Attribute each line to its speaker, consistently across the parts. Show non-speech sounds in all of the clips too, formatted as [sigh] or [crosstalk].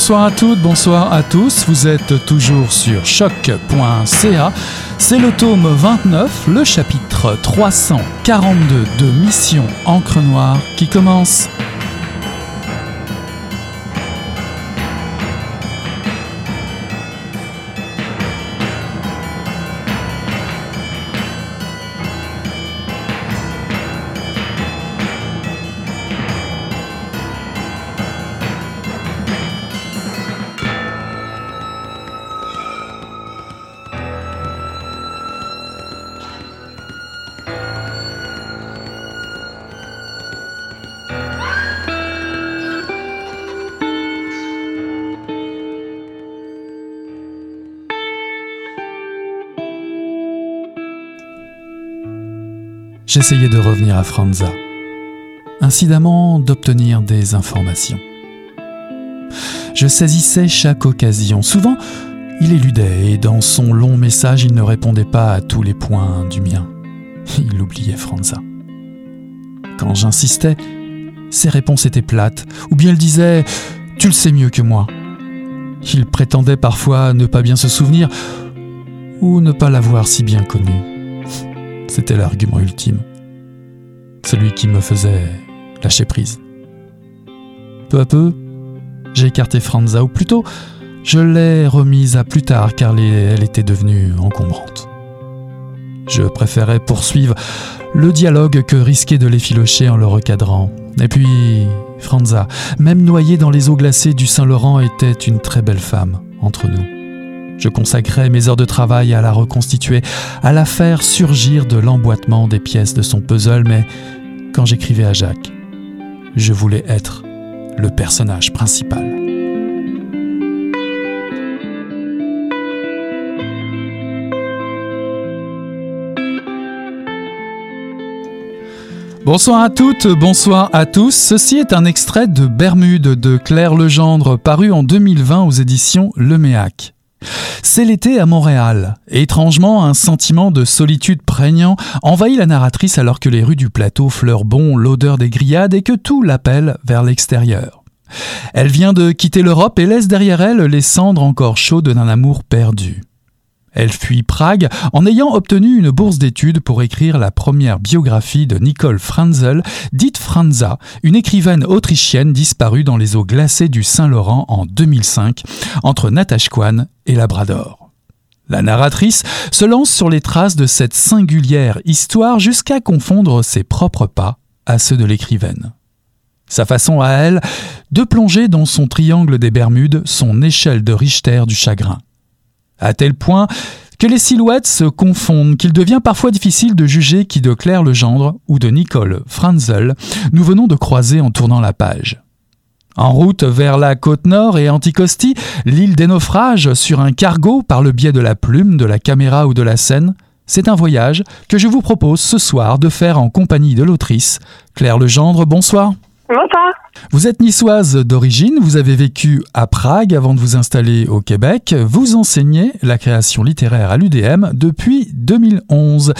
Speaker 1: Bonsoir à toutes, bonsoir à tous. Vous êtes toujours sur choc.ca. C'est le tome 29, le chapitre 342 de Mission Encre Noire qui commence. J'essayais de revenir à Franza, incidemment d'obtenir des informations. Je saisissais chaque occasion. Souvent, il éludait et dans son long message, il ne répondait pas à tous les points du mien. [laughs] Il oubliait Franza. Quand j'insistais, ses réponses étaient plates, ou bien il disait ⁇ Tu le sais mieux que moi ⁇ Il prétendait parfois ne pas bien se souvenir, ou ne pas l'avoir si bien connu. C'était l'argument ultime. Celui qui me faisait lâcher prise. Peu à peu, j'ai écarté Franza, ou plutôt, je l'ai remise à plus tard car elle était devenue encombrante. Je préférais poursuivre le dialogue que risquer de l'effilocher en le recadrant. Et puis, Franza, même noyée dans les eaux glacées du Saint-Laurent, était une très belle femme entre nous. Je consacrais mes heures de travail à la reconstituer, à la faire surgir de l'emboîtement des pièces de son puzzle, mais quand j'écrivais à Jacques, je voulais être le personnage principal. Bonsoir à toutes, bonsoir à tous. Ceci est un extrait de Bermude de Claire Legendre, paru en 2020 aux éditions Le Méac. C'est l'été à Montréal. étrangement, un sentiment de solitude prégnant envahit la narratrice alors que les rues du plateau fleurent bon l'odeur des grillades et que tout l'appelle vers l'extérieur. Elle vient de quitter l'Europe et laisse derrière elle les cendres encore chaudes d'un amour perdu. Elle fuit Prague en ayant obtenu une bourse d'études pour écrire la première biographie de Nicole Franzel, dite Franza, une écrivaine autrichienne disparue dans les eaux glacées du Saint-Laurent en 2005, entre Natashquan et Labrador. La narratrice se lance sur les traces de cette singulière histoire jusqu'à confondre ses propres pas à ceux de l'écrivaine. Sa façon à elle de plonger dans son triangle des Bermudes, son échelle de Richter du chagrin à tel point que les silhouettes se confondent, qu'il devient parfois difficile de juger qui de Claire Legendre ou de Nicole Franzel nous venons de croiser en tournant la page. En route vers la côte nord et Anticosti, l'île des naufrages, sur un cargo par le biais de la plume, de la caméra ou de la scène, c'est un voyage que je vous propose ce soir de faire en compagnie de l'autrice. Claire Legendre, bonsoir. Vous êtes niçoise d'origine, vous avez vécu à Prague avant de vous installer au Québec. Vous enseignez la création littéraire à l'UDM depuis 2011.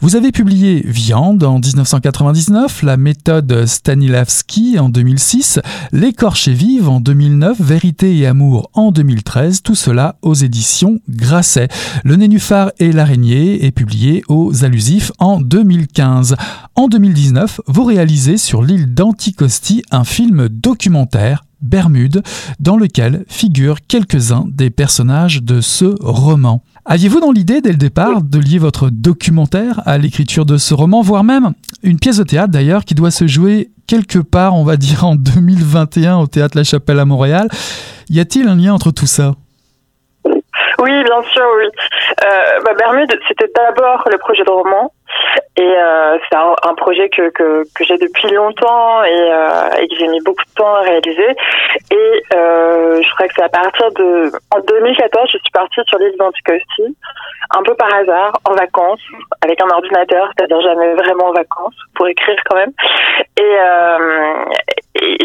Speaker 1: Vous avez publié Viande en 1999, La méthode Stanislavski en 2006, L'écorché vive en 2009, Vérité et amour en 2013, tout cela aux éditions Grasset. Le Nénuphar et l'araignée est publié aux Allusifs en 2015. En 2019, vous réalisez sur l'île d'Anticosti un film documentaire Bermude, dans lequel figurent quelques-uns des personnages de ce roman. Aviez-vous dans l'idée dès le départ de lier votre documentaire à l'écriture de ce roman, voire même une pièce de théâtre d'ailleurs qui doit se jouer quelque part, on va dire en 2021 au théâtre La Chapelle à Montréal? Y a-t-il un lien entre tout ça?
Speaker 2: Oui, bien sûr, oui. Euh, bah, Bermude, c'était d'abord le projet de roman. Et euh, c'est un, projet que, que, que j'ai depuis longtemps et, euh, et que j'ai mis beaucoup de temps à réaliser. Et euh, je crois que c'est à partir de... En 2014, je suis partie sur l'île d'Anticosti, un peu par hasard, en vacances, avec un ordinateur, c'est-à-dire jamais vraiment en vacances, pour écrire quand même. Et, euh, et,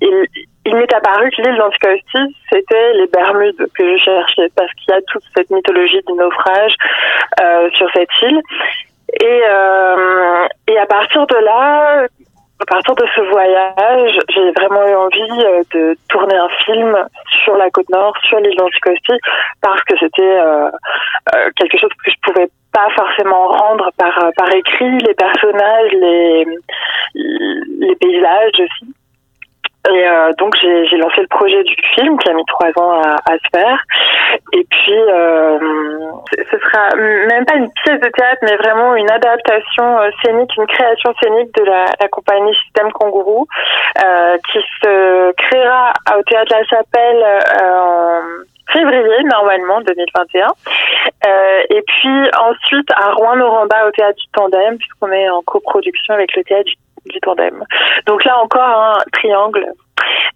Speaker 2: et il m'est apparu que l'île d'Anticosti, c'était les Bermudes que je cherchais, parce qu'il y a toute cette mythologie du naufrage euh, sur cette île. Et, euh, et à partir de là, à partir de ce voyage, j'ai vraiment eu envie euh, de tourner un film sur la côte nord, sur l'île d'Anticosti, parce que c'était quelque chose que je pouvais pas forcément rendre par par écrit, les personnages, les les paysages aussi. Et euh, donc j'ai lancé le projet du film qui a mis trois ans à, à se faire. Et puis euh, ce sera même pas une pièce de théâtre, mais vraiment une adaptation euh, scénique, une création scénique de la, la compagnie Système Kangourou, euh, qui se créera au théâtre La Chapelle euh, en février normalement 2021 euh, et puis ensuite à Rouen-Noranda au théâtre du Tandem puisqu'on est en coproduction avec le théâtre du du tandem. Donc là encore un triangle.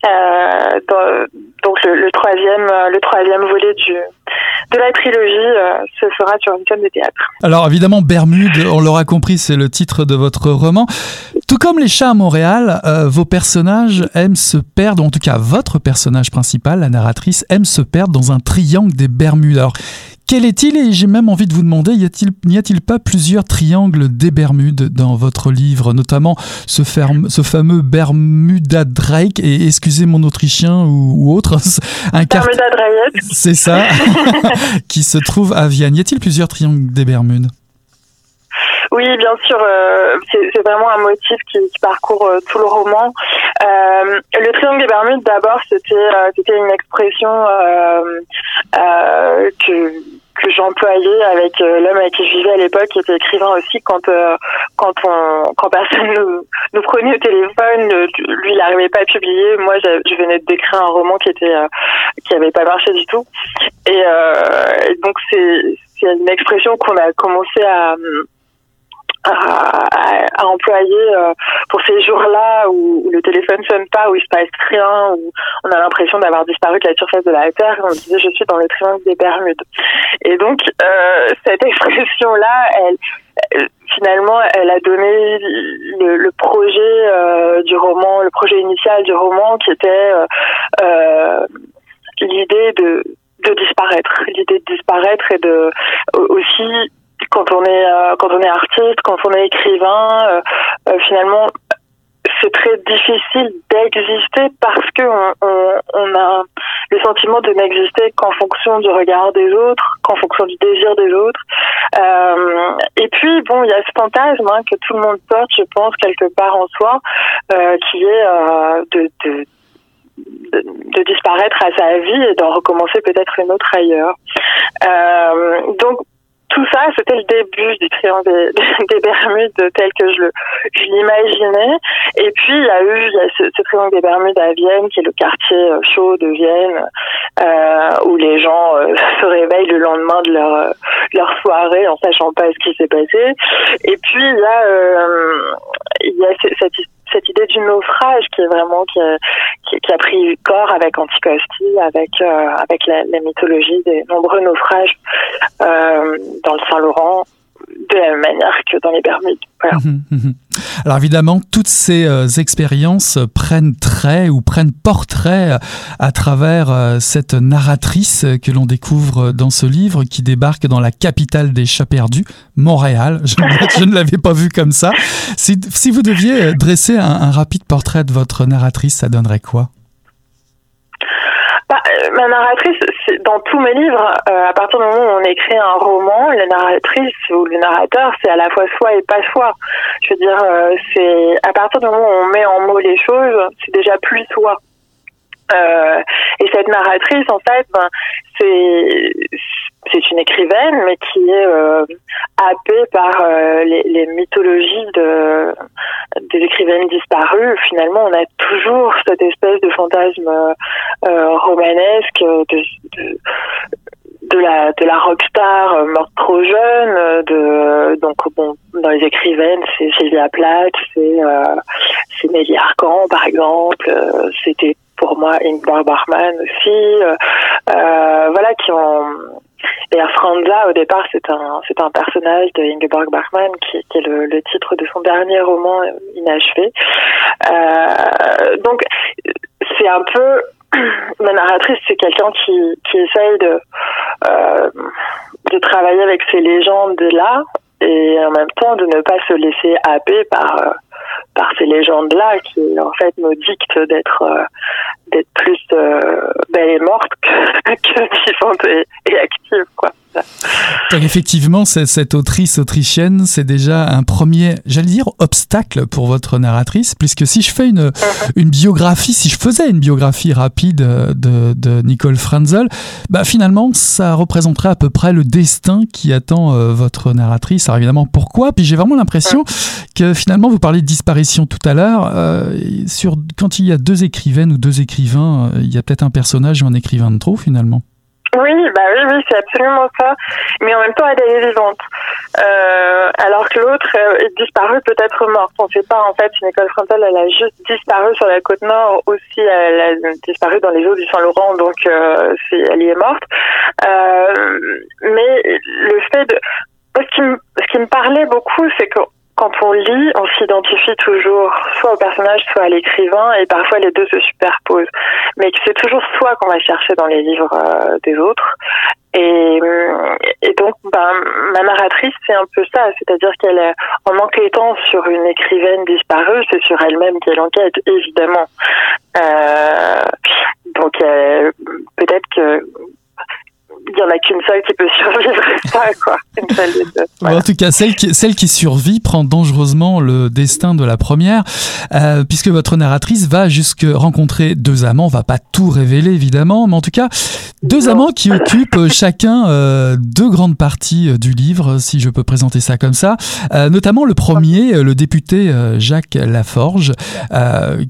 Speaker 2: Euh, donc le, troisième, euh, le troisième volet de la trilogie euh, se fera sur une scène de théâtre.
Speaker 1: Alors évidemment, Bermude, on l'aura compris, c'est le titre de votre roman. Tout comme les chats à Montréal, vos personnages aiment se perdre, en tout cas votre personnage principal, la narratrice, aime se perdre dans un triangle des Bermudes. Quel est-il Et j'ai même envie de vous demander, n'y a-t-il pas plusieurs triangles des Bermudes dans votre livre, notamment ce, ce fameux Bermuda Drake, et excusez mon autrichien ou, autre, [laughs]
Speaker 2: un Bermuda Drake.
Speaker 1: C'est ça, [laughs] [laughs] qui se trouve à Vienne. Y a-t-il plusieurs triangles des Bermudes?
Speaker 2: Oui, bien sûr, euh, c'est vraiment un motif qui, parcourt euh, tout le roman. Euh, le triangle des Bermudes, d'abord, c'était c'était une expression que que j'employais avec euh, l'homme avec qui je vivais à l'époque, qui était écrivain aussi, quand euh, quand on quand personne nous, nous prenait au téléphone, euh, lui il n'arrivait pas à publier, moi je, venais d'écrire un roman qui était qui avait pas marché du tout, et, et donc c'est c'est une expression qu'on a commencé à à, à, employer euh, pour ces jours-là où, le téléphone sonne pas, où il se passe rien, où on a l'impression d'avoir disparu de la surface de la Terre. On disait je suis dans le triangle des Bermudes. Et donc euh, cette expression-là, elle, finalement, elle a donné le, le projet euh, du roman, le projet initial du roman, qui était euh, l'idée de de disparaître, l'idée de disparaître et de aussi quand on est euh, quand on est artiste, quand on est écrivain, euh, euh, finalement c'est très difficile d'exister parce que on, a le sentiment de n'exister qu'en fonction du regard des autres, qu'en fonction du désir des autres. et puis bon, il y a ce fantasme hein, que tout le monde porte, je pense, quelque part en soi, qui est de, disparaître à sa vie et d'en recommencer peut-être une autre ailleurs. donc tout ça, c'était le début du triangle [laughs] des, Bermudes tel que je, l'imaginais. Et puis, il y a eu ce, triangle des Bermudes à Vienne, qui est le quartier euh, chaud de Vienne, euh, où les gens euh, [laughs] se réveillent le lendemain de leur, leur soirée en sachant pas ce qui s'est passé. Et puis, il y a, il y a cette histoire cette idée du naufrage qui est vraiment qui a, qui, a pris corps avec Anticosti, avec euh, avec la, la, mythologie des nombreux naufrages euh, dans le Saint-Laurent, de la même manière que dans les Bermudes. Mhm,
Speaker 1: mhm. Alors évidemment, toutes ces euh, expériences prennent trait ou prennent portrait euh, à travers euh, cette narratrice que l'on découvre dans ce livre qui débarque dans la capitale des chats perdus, Montréal. [laughs] Je, ne l'avais pas vu comme ça. Si, vous deviez dresser un, un rapide portrait de votre narratrice, ça donnerait quoi?
Speaker 2: Ma narratrice, dans tous mes livres, euh, à partir du moment où on écrit un roman, la narratrice ou le narrateur, c'est à la fois soi et pas soi. Je veux dire, euh, c'est à partir du moment où on met en mots les choses, c'est déjà plus soi. Euh, et cette narratrice, en fait, ben, c'est c'est une écrivaine, mais qui est euh, happée par euh, les, les, mythologies de des écrivaines disparues. Finalement, on a toujours cette espèce de fantasme euh, romanesque de, de de la de la rockstar morte trop jeune de donc bon dans les écrivaines c'est Sylvia Plath c'est euh, Nelly Arcan par exemple c'était pour moi Ingmar Bachmann aussi euh, euh, voilà qui ont et Franza au départ c'est un c'est un personnage de Ingeborg Bachmann qui, est le, le, titre de son dernier roman euh, inachevé. Euh, donc c'est un peu [clears throat] ma narratrice c'est quelqu'un qui qui essaye de euh, de travailler avec ces légendes là et en même temps de ne pas se laisser happer par par ces légendes-là qui en fait nous dictent d'être euh, d'être plus euh, belle et morte que, [laughs] que vivante et, et active quoi.
Speaker 1: Donc effectivement, cette, autrice autrichienne, c'est déjà un premier, j'allais dire, obstacle pour votre narratrice, puisque si je fais une, une biographie, si je faisais une biographie rapide de, de Nicole Franzel, bah finalement, ça représenterait à peu près le destin qui attend euh, votre narratrice. Alors évidemment, pourquoi? Puis j'ai vraiment l'impression que finalement, vous parlez de disparition tout à l'heure, euh, sur quand il y a deux écrivaines ou deux écrivains, euh, il y a peut-être un personnage ou un écrivain de trop finalement.
Speaker 2: Oui, bah oui, oui, c'est absolument ça. Mais en même temps, elle est vivante. Euh, alors que l'autre est disparue, peut-être morte. On ne sait pas, en fait, une école frontale, elle a juste disparu sur la côte nord. Aussi, elle a disparu dans les eaux du Saint-Laurent, donc euh, elle y est morte. Euh, mais le fait de... Ce qui, me, ce qui me parlait beaucoup, c'est que quand on lit, on s'identifie toujours soit au personnage, soit à l'écrivain, et parfois les deux se superposent. Mais c'est toujours soi qu'on va chercher dans les livres euh, des autres. Et, euh, et donc, ben, ma narratrice, c'est un peu ça, c'est-à-dire qu'elle, en enquêtant sur une écrivaine disparue, c'est sur elle-même qu'elle enquête, évidemment. Euh, donc, euh, peut-être que il n'y en a qu'une seule qui peut survivre, ça, quoi. Une seule
Speaker 1: En tout cas, celle qui, celle qui survit prend dangereusement le destin de la première, euh, puisque votre narratrice va jusque rencontrer deux amants. On va pas tout révéler, évidemment, mais en tout cas, deux amants qui occupent chacun euh, deux grandes parties euh, du livre, si je peux présenter ça comme ça. Euh, notamment le premier, euh, le député Jacques Laforge,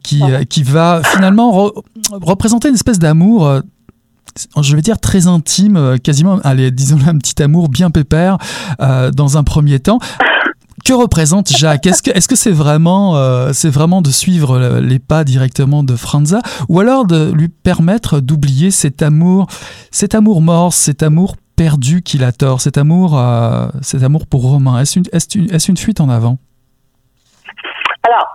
Speaker 1: qui, qui va finalement représenter une espèce d'amour je vais dire très intime, euh, quasiment, allez, disons un petit amour bien pépère euh, dans un premier temps. Que représente Jacques? Est-ce que c'est vraiment euh, de suivre les pas directement de Franza ou alors de lui permettre d'oublier cet amour cet amour mort, cet amour perdu qu'il a tort, cet amour cet amour pour Romain? Est-ce une, une fuite en avant?
Speaker 2: Alors,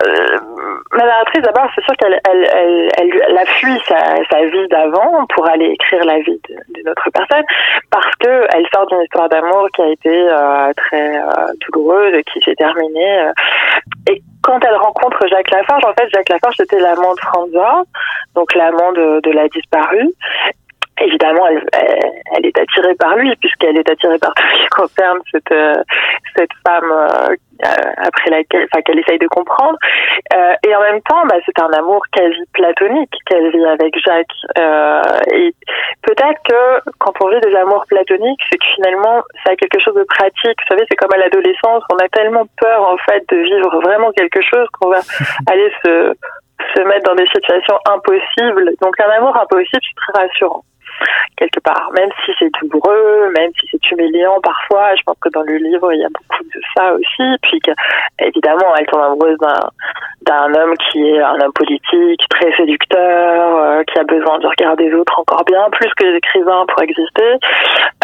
Speaker 2: ma narratrice, d'abord, c'est sûr qu'elle elle, elle, elle, a fui sa, sa vie d'avant pour aller écrire la vie d'une autre personne, parce que elle sort d'une histoire d'amour qui a été euh, très euh, douloureuse, qui s'est terminée. Euh, et quand elle rencontre Jacques Lafarge, en fait, Jacques Lafarge, c'était l'amant de Franza, donc l'amant de, de la disparue évidemment, elle, elle, est attirée par lui, puisqu'elle est attirée par tout ce qui concerne cette, euh, cette femme euh, après laquelle, enfin, qu'elle essaye de comprendre. Euh, et en même temps, bah, c'est un amour quasi platonique qu'elle vit avec Jacques. Euh, et peut-être que quand on vit des amours platoniques, c'est que finalement, ça a quelque chose de pratique. Vous savez, c'est comme à l'adolescence, on a tellement peur en fait de vivre vraiment quelque chose qu'on va [laughs] aller se se mettre dans des situations impossibles. Donc un amour impossible, c'est très rassurant quelque part, même si c'est douloureux, même si c'est humiliant parfois. Je pense que dans le livre, il y a beaucoup de ça aussi. Puis évidemment, elle tombe amoureuse d'un homme qui est un homme politique, très séducteur, euh, qui a besoin du regard des autres encore bien plus que les écrivains pour exister.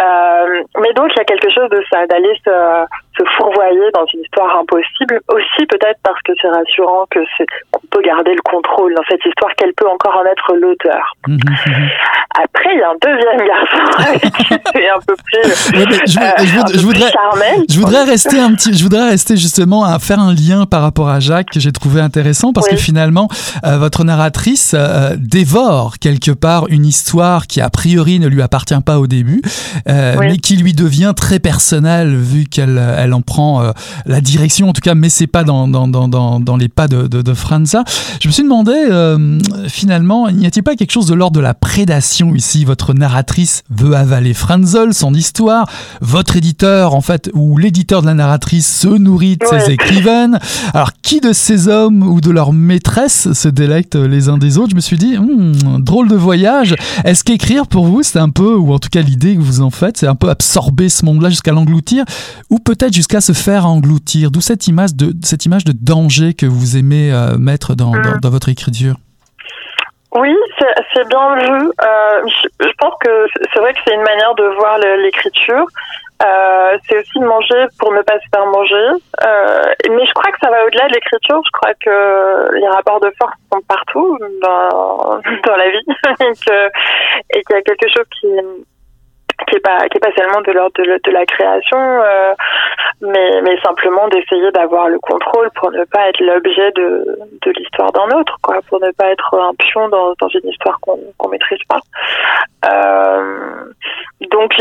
Speaker 2: Euh, mais donc, il y a quelque chose de ça, d'aller se, se fourvoyer dans une histoire impossible, aussi peut-être parce que c'est rassurant que c'est qu'on peut garder le contrôle dans cette histoire, qu'elle peut encore en être l'auteur. Mmh, mmh, mmh. Après, il y a un deuxième garçon [laughs] un peu plus, je,
Speaker 1: voudrais, je voudrais rester un petit, je voudrais rester justement à faire un lien par rapport à Jacques que j'ai trouvé intéressant parce que finalement, euh, votre narratrice euh, dévore quelque part une histoire qui a priori ne lui appartient pas au début, euh, mais qui lui devient très personnelle vu qu'elle elle en prend la direction. En tout cas, mais c'est pas dans, dans, dans, dans, les pas de, de, de Franza. Je me suis demandé finalement, n'y a-t-il pas quelque chose de l'ordre de la prédation ici Votre narratrice veut avaler Franzel, son histoire, votre éditeur en fait ou l'éditeur de la narratrice se nourrit de ses écrivaines. Alors qui de ces hommes ou de leur maîtresse se délectent les uns des autres? Je me suis dit, hmm, drôle de voyage. Est-ce qu'écrire pour vous, c'est un peu, ou en tout cas l'idée que vous en faites, c'est un peu absorber ce monde-là jusqu'à l'engloutir, ou peut-être jusqu'à se faire engloutir? D'où cette image de, cette image de danger que vous aimez euh, mettre dans, dans, votre écriture?
Speaker 2: Oui, c'est bien vu. Euh, je, je, pense que c'est vrai que c'est une manière de voir l'écriture. Euh, c'est aussi de manger pour ne pas se faire manger. Euh, mais je crois que ça va au-delà de l'écriture. Je crois que les rapports de force sont partout dans, [laughs] dans la vie [laughs] et qu'il y a quelque chose qui qui est pas qui est pas seulement de l'ordre de, la création euh, mais mais simplement d'essayer d'avoir le contrôle pour ne pas être l'objet de, de l'histoire d'un autre quoi pour ne pas être un pion dans, dans une histoire qu'on qu'on maîtrise pas. Euh, donc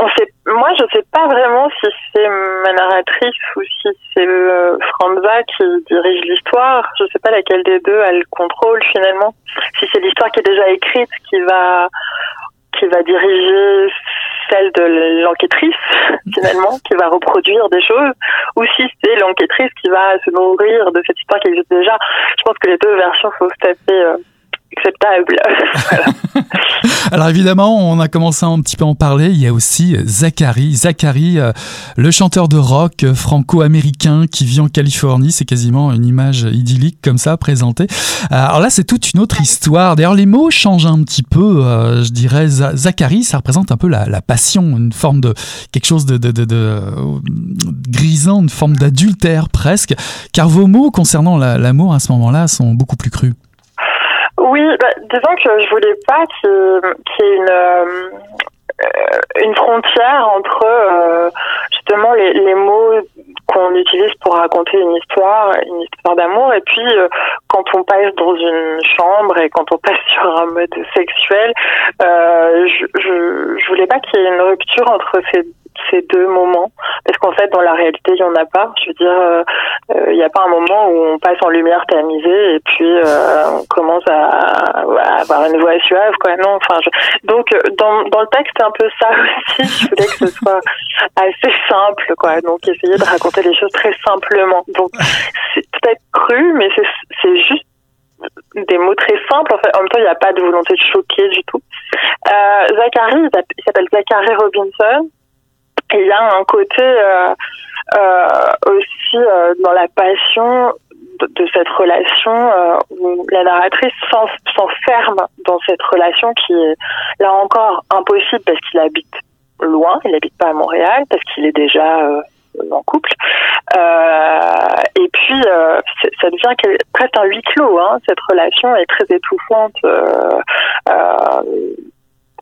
Speaker 2: on sait moi je sais pas vraiment si c'est ma narratrice ou si c'est euh, Franza qui dirige l'histoire. Je sais pas laquelle des deux elle contrôle finalement. Si c'est l'histoire qui est déjà écrite qui va qui va diriger celle de l'enquêtrice finalement, qui va reproduire des choses, ou si c'est l'enquêtrice qui va se nourrir de cette histoire qui existe déjà. Je pense que les deux versions sont tout à euh. [laughs]
Speaker 1: Alors évidemment, on a commencé un petit peu en parler. Il y a aussi Zachary. Zachary, euh, le chanteur de rock franco-américain qui vit en Californie. C'est quasiment une image idyllique comme ça présentée. Euh, alors là, c'est toute une autre histoire. D'ailleurs, les mots changent un petit peu. Euh, je dirais, Zachary, ça représente un peu la, passion, une forme de quelque chose de, grisant, une forme d'adultère presque. Car vos mots concernant l'amour à ce moment-là sont beaucoup plus crus.
Speaker 2: Oui, bah, disons que je voulais pas qu'il y ait une, euh, une frontière entre euh, justement les, les mots qu'on utilise pour raconter une histoire, une histoire d'amour, et puis euh, quand on passe dans une chambre et quand on passe [laughs] sur un mode sexuel, je, je, je voulais pas qu'il y ait une rupture entre ces ces deux moments parce qu'en fait dans la réalité il y en a pas je veux dire euh, euh, il n'y a pas un moment où on passe en lumière tamisée et puis euh, on commence à, avoir une voix suave quoi non enfin donc dans, dans le texte c'est un peu ça [laughs] aussi je voulais que ce soit assez simple quoi donc essayer de raconter les choses très simplement donc c'est peut-être cru mais c'est c'est juste des mots très simples. En, fait, en même temps, il n'y a pas de volonté de choquer du tout. Euh, Zachary, il s'appelle Zachary Robinson. Il y a un côté euh, euh, aussi euh, dans la passion de, cette relation où la narratrice s'enferme dans cette relation qui est là encore impossible parce qu'il habite loin, il n'habite pas à Montréal parce qu'il est déjà en couple. Euh, et puis, euh, ça devient presque un huis clos. Hein. Cette relation est très étouffante.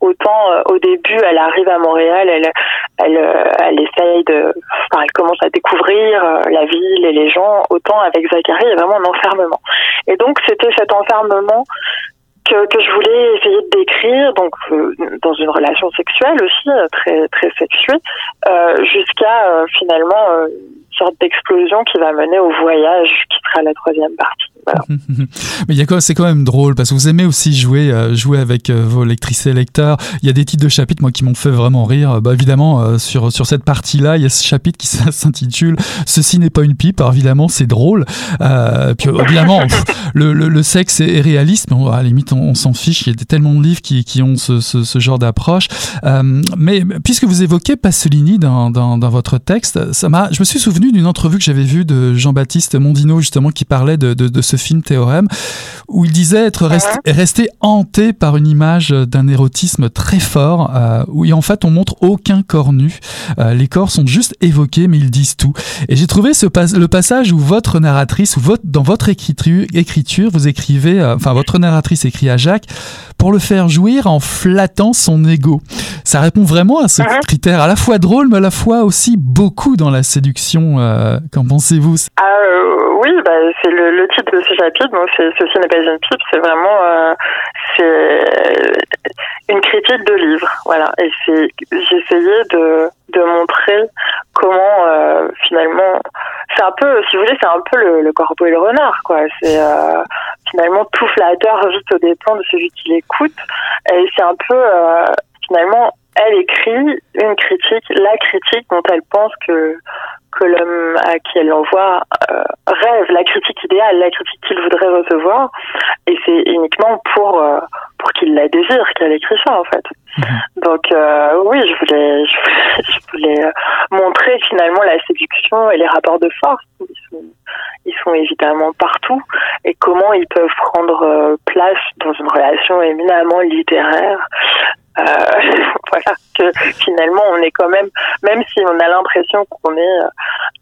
Speaker 2: Autant euh, au début, elle arrive à Montréal, elle, elle, euh, elle essaye de, elle commence à découvrir euh, la ville et les gens. Autant avec Zachary, il y a vraiment un enfermement. Et donc, c'était cet enfermement que, que je voulais essayer de décrire, donc dans une relation sexuelle aussi très très sexuée, jusqu'à finalement sorte d'explosion qui va mener au voyage, qui sera la troisième partie. [laughs]
Speaker 1: Mais il y a c'est quand même drôle parce que vous aimez aussi jouer, euh, jouer avec euh, vos lectrices et lecteurs. Il y a des titres de chapitres moi qui m'ont fait vraiment rire. Bah, évidemment euh, sur sur cette partie-là, il y a ce chapitre qui [laughs] s'intitule "Ceci n'est pas une pipe". Alors évidemment, c'est drôle. puis évidemment, [laughs] le, le, sexe est, réaliste, mais à la limite on, s'en fiche. Il y a tellement de livres qui, qui ont ce, ce, ce genre d'approche. mais puisque vous évoquez Pasolini dans, dans, dans votre texte, ça m'a, je me suis souvenu d'une entrevue que j'avais vue de Jean-Baptiste Mondino justement qui parlait de, de, de ce film Théorème, où il disait être resté, hanté par une image d'un érotisme très fort, euh, où en fait on montre aucun corps nu. Euh, les corps sont juste évoqués, mais ils disent tout. Et j'ai trouvé ce le passage où votre narratrice, ou votre, dans votre écriture, écriture vous écrivez, euh, enfin votre narratrice écrit à Jacques, pour le faire jouir en flattant son ego. Ça répond vraiment à ce critère, à la fois drôle, mais à la fois aussi beaucoup dans la séduction. Qu'en pensez-vous
Speaker 2: oui, bah, c'est le, titre de ce chapitre. Ceci n'est pas une pipe. C'est vraiment euh, une critique de livre. Voilà. Et j'essayais de de montrer comment euh, finalement c'est un peu, si vous voulez, c'est un peu le, corbeau et le renard, quoi. C'est euh, finalement tout flatteur juste au dépens de celui qui l'écoute. Et c'est un peu euh, finalement elle écrit une critique, la critique dont elle pense que que l'homme à qui elle l'envoie euh, rêve, la critique idéale, la critique qu'il voudrait recevoir, et c'est uniquement pour euh, pour qu'il la désire qu'elle écrit ça en fait. [laughs] Donc euh, oui, je voulais je voulais, montrer finalement la séduction et les rapports de force. Ils sont, ils sont évidemment partout et comment ils peuvent prendre place dans une relation éminemment littéraire euh, [laughs] voilà, que finalement on est quand même, même si on a l'impression qu'on est euh,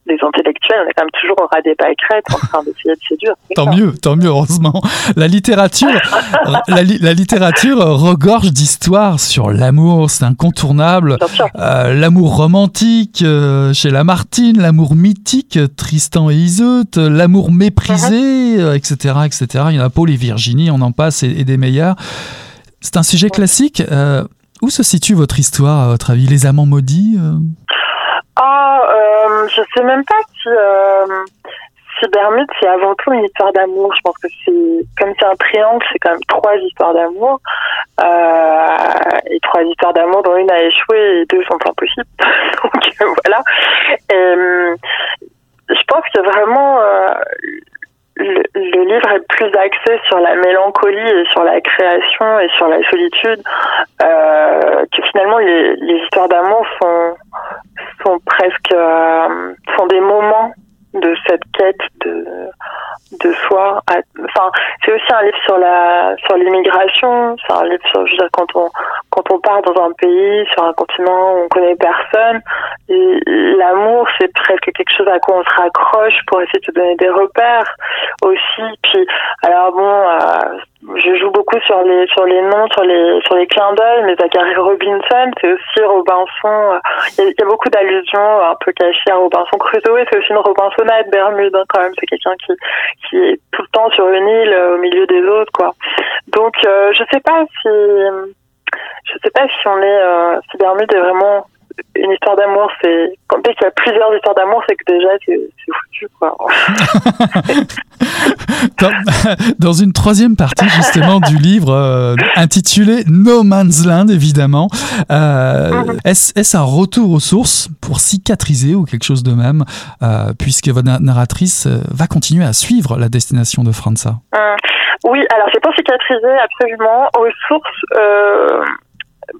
Speaker 2: des intellectuels, on est quand même toujours au ras des pâquerettes en train d'essayer de séduire.
Speaker 1: Tant mieux, tant mieux, heureusement. La littérature, [laughs] la, la, littérature regorge d'histoires sur l'amour, c'est incontournable. Euh, l'amour romantique euh, chez Lamartine, l'amour mythique, Tristan et Iseut, l'amour méprisé, etc., uh-huh. etc. Il y en a Paul et Virginie, on en passe et des meilleurs. C'est un sujet classique. Euh, où se situe votre histoire, à votre avis? Les amants maudits
Speaker 2: euh? Ah, euh, je sais même pas si, si Bermude, c'est avant tout une histoire d'amour. Je pense que c'est comme c'est un triangle, c'est quand même trois histoires d'amour. Euh, et trois histoires d'amour dont une a échoué et deux sont impossibles. [laughs] Donc voilà. Et, je pense que vraiment euh, le, le, livre est plus axé sur la mélancolie et sur la création et sur la solitude euh, que finalement les, histoires d'amour sont sont presque euh, sont des moments de cette quête de Enfin, c'est aussi un livre sur la sur l'immigration. C'est un livre sur, je veux dire, quand on quand on part dans un pays, sur un continent où on connaît personne, l'amour c'est presque quelque chose à quoi on se raccroche pour essayer de donner des repères aussi. Puis, alors bon, euh, je joue beaucoup sur les sur les noms, sur les sur les clins d'œil, mais Zachary Robinson, c'est aussi Robinson. Il y, a, beaucoup d'allusions un peu cachées à Robinson Crusoe. C'est aussi une Robinsonade Bermude hein, quand même. C'est quelqu'un qui qui est tout le temps sur une île au milieu des autres, quoi. Donc euh, je sais pas si je sais pas si on est euh, si Bermude est vraiment une histoire d'amour, c'est quand dès qu'il y a plusieurs histoires d'amour, c'est que déjà c'est foutu quoi. [laughs] [laughs]
Speaker 1: dans, une troisième partie justement du livre euh, intitulé No Man's Land évidemment, euh, mhm. est-ce un retour aux sources pour cicatriser ou quelque chose de même, euh, puisque votre narratrice va continuer à suivre la destination de Franza?
Speaker 2: oui, alors c'est pour cicatriser absolument aux sources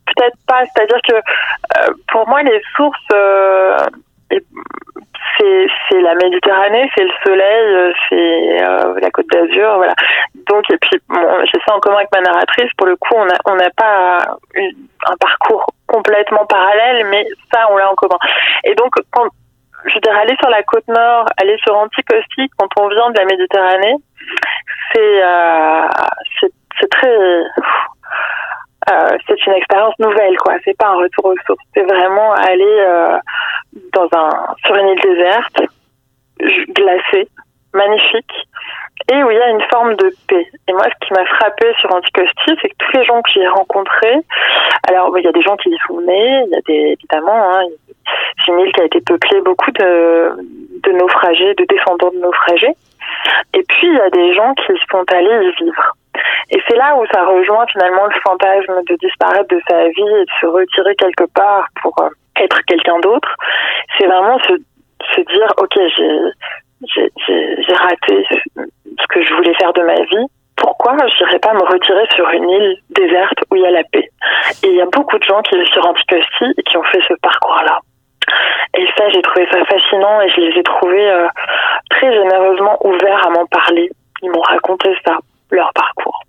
Speaker 2: peut-être pas. C'est-à-dire que euh, pour moi, les sources, euh, c'est la Méditerranée, c'est le soleil, euh, c'est la Côte d'Azur, voilà. Donc et puis j'ai ça en commun avec ma narratrice. Pour le coup, on a on n'a pas un parcours complètement parallèle, mais ça on l'a en commun. Et donc quand je veux dire, aller sur la côte nord, aller sur Anticosti quand on vient de la Méditerranée, c'est c'est très euh, c'est une expérience nouvelle, quoi. C'est pas un retour aux sources. C'est vraiment aller euh, dans un sur une île déserte, glacée, magnifique, et où il y a une forme de paix. Et moi, ce qui m'a frappé sur Anticosti, c'est que tous les gens que j'ai rencontrés, alors il y a des gens qui y sont nés, il y a des évidemment, hein, c'est une île qui a été peuplée beaucoup de de naufragés, de descendants de naufragés. Et puis il y a des gens qui sont allés y vivre. Et c'est là où ça rejoint finalement le fantasme de disparaître de sa vie et de se retirer quelque part pour euh, être quelqu'un d'autre. C'est vraiment se, dire, ok, j'ai j'ai raté ce que je voulais faire de ma vie. Pourquoi je n'irais pas me retirer sur une île déserte où il y a la paix? Et il y a beaucoup de gens qui vivent sur Anticosti et qui ont fait ce parcours-là. Et ça, j'ai trouvé ça fascinant et je les ai trouvés euh, très généreusement ouverts à m'en parler. Ils m'ont raconté ça leur parcours.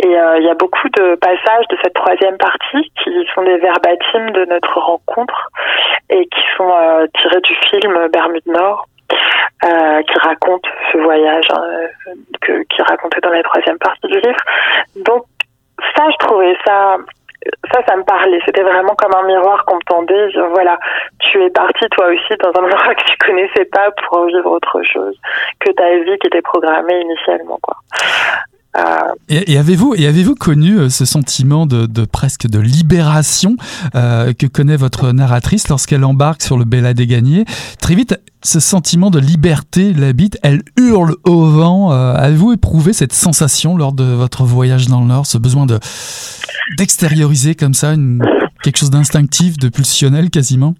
Speaker 2: Et euh, il y a beaucoup de passages de cette troisième partie qui sont des verbatims de notre rencontre et qui sont euh, tirés du film Bermude Nord. Euh, qui raconte ce voyage hein, que, qui raconté dans la troisième partie du livre. Donc ça, je trouvais ça ça, ça me parlait. C'était vraiment comme un miroir qu'on me tendait. voilà, tu es parti toi aussi dans un endroit [laughs] que tu connaissais pas pour vivre autre chose que ta vie qui était programmée initialement, quoi.
Speaker 1: Et, avez-vous et avez-vous connu euh, ce sentiment de, presque de libération euh, que connaît votre narratrice lorsqu'elle embarque sur le Bella des Gagnés Très vite, ce sentiment de liberté l'habite. Elle hurle au vent. Euh, avez-vous éprouvé cette sensation lors de votre voyage dans le Nord, ce besoin de d'extérioriser comme ça une, quelque chose d'instinctif, de pulsionnel quasiment?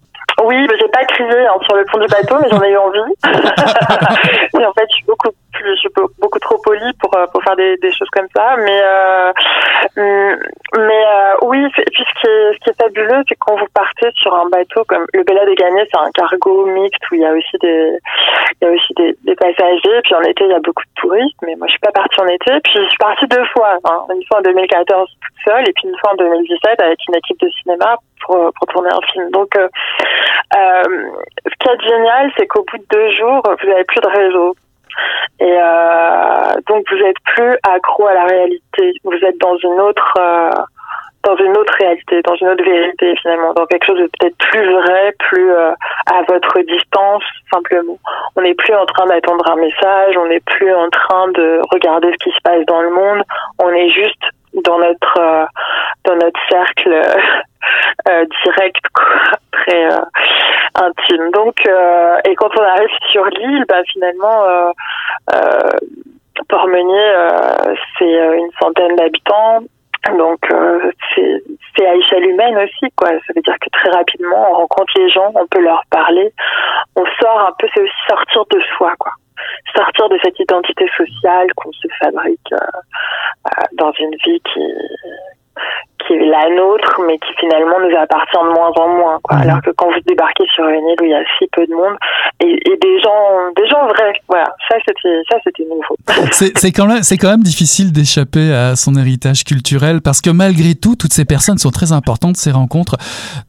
Speaker 2: Oui, j'ai pas crié hein, sur le pont du bateau, mais j'en ai eu envie. [laughs] [laughs] et en fait, je suis beaucoup je suis beaucoup trop polie pour euh, pour faire des, choses comme ça. Mais euh, mm, mais euh, oui, puis ce qui est ce qui est fabuleux, c'est quand vous partez sur un bateau comme le Bella des Gagnés, c'est un cargo mixte où il y a aussi des il y a aussi des, passagers. Puis en été, il y a beaucoup de touristes. Mais moi, je suis pas partie en été. Puis je suis partie deux fois. Hein, une fois en 2014 toute seule, et puis une fois en 2017 avec une équipe de cinéma pour, pour tourner un film. Donc, ce qui est génial, c'est qu'au bout de deux jours, vous n'avez plus de réseau. Et euh, donc vous êtes plus accro à la réalité. Vous êtes dans une autre euh, dans une autre réalité, dans une autre vérité finalement, dans quelque chose de peut-être plus vrai, plus euh, à votre distance simplement. On n'est plus en train d'attendre un message, on n'est plus en train de regarder ce qui se passe dans le monde. On est juste dans notre euh, dans notre cercle [laughs] euh, direct très intime donc et quand on arrive sur l'île, bah, finalement, euh, euh, Port-Meunier, c'est une centaine d'habitants. Donc c'est à échelle humaine aussi, quoi. Ça veut dire que très rapidement, on rencontre les gens, on peut leur parler, on sort un peu, c'est aussi sortir de soi, quoi sortir de cette identité sociale qu'on se fabrique dans une vie qui qui est la nôtre, mais qui finalement nous appartient de moins en moins. Quoi. Mhm. Alors que quand vous débarquez sur une île où il y a si peu de monde et, et des gens, des gens vrais, voilà, ça c'était ça c'était nouveau. [laughs]
Speaker 1: C'est quand même c'est quand même difficile d'échapper à son héritage culturel parce que malgré tout, toutes ces personnes sont très importantes ces rencontres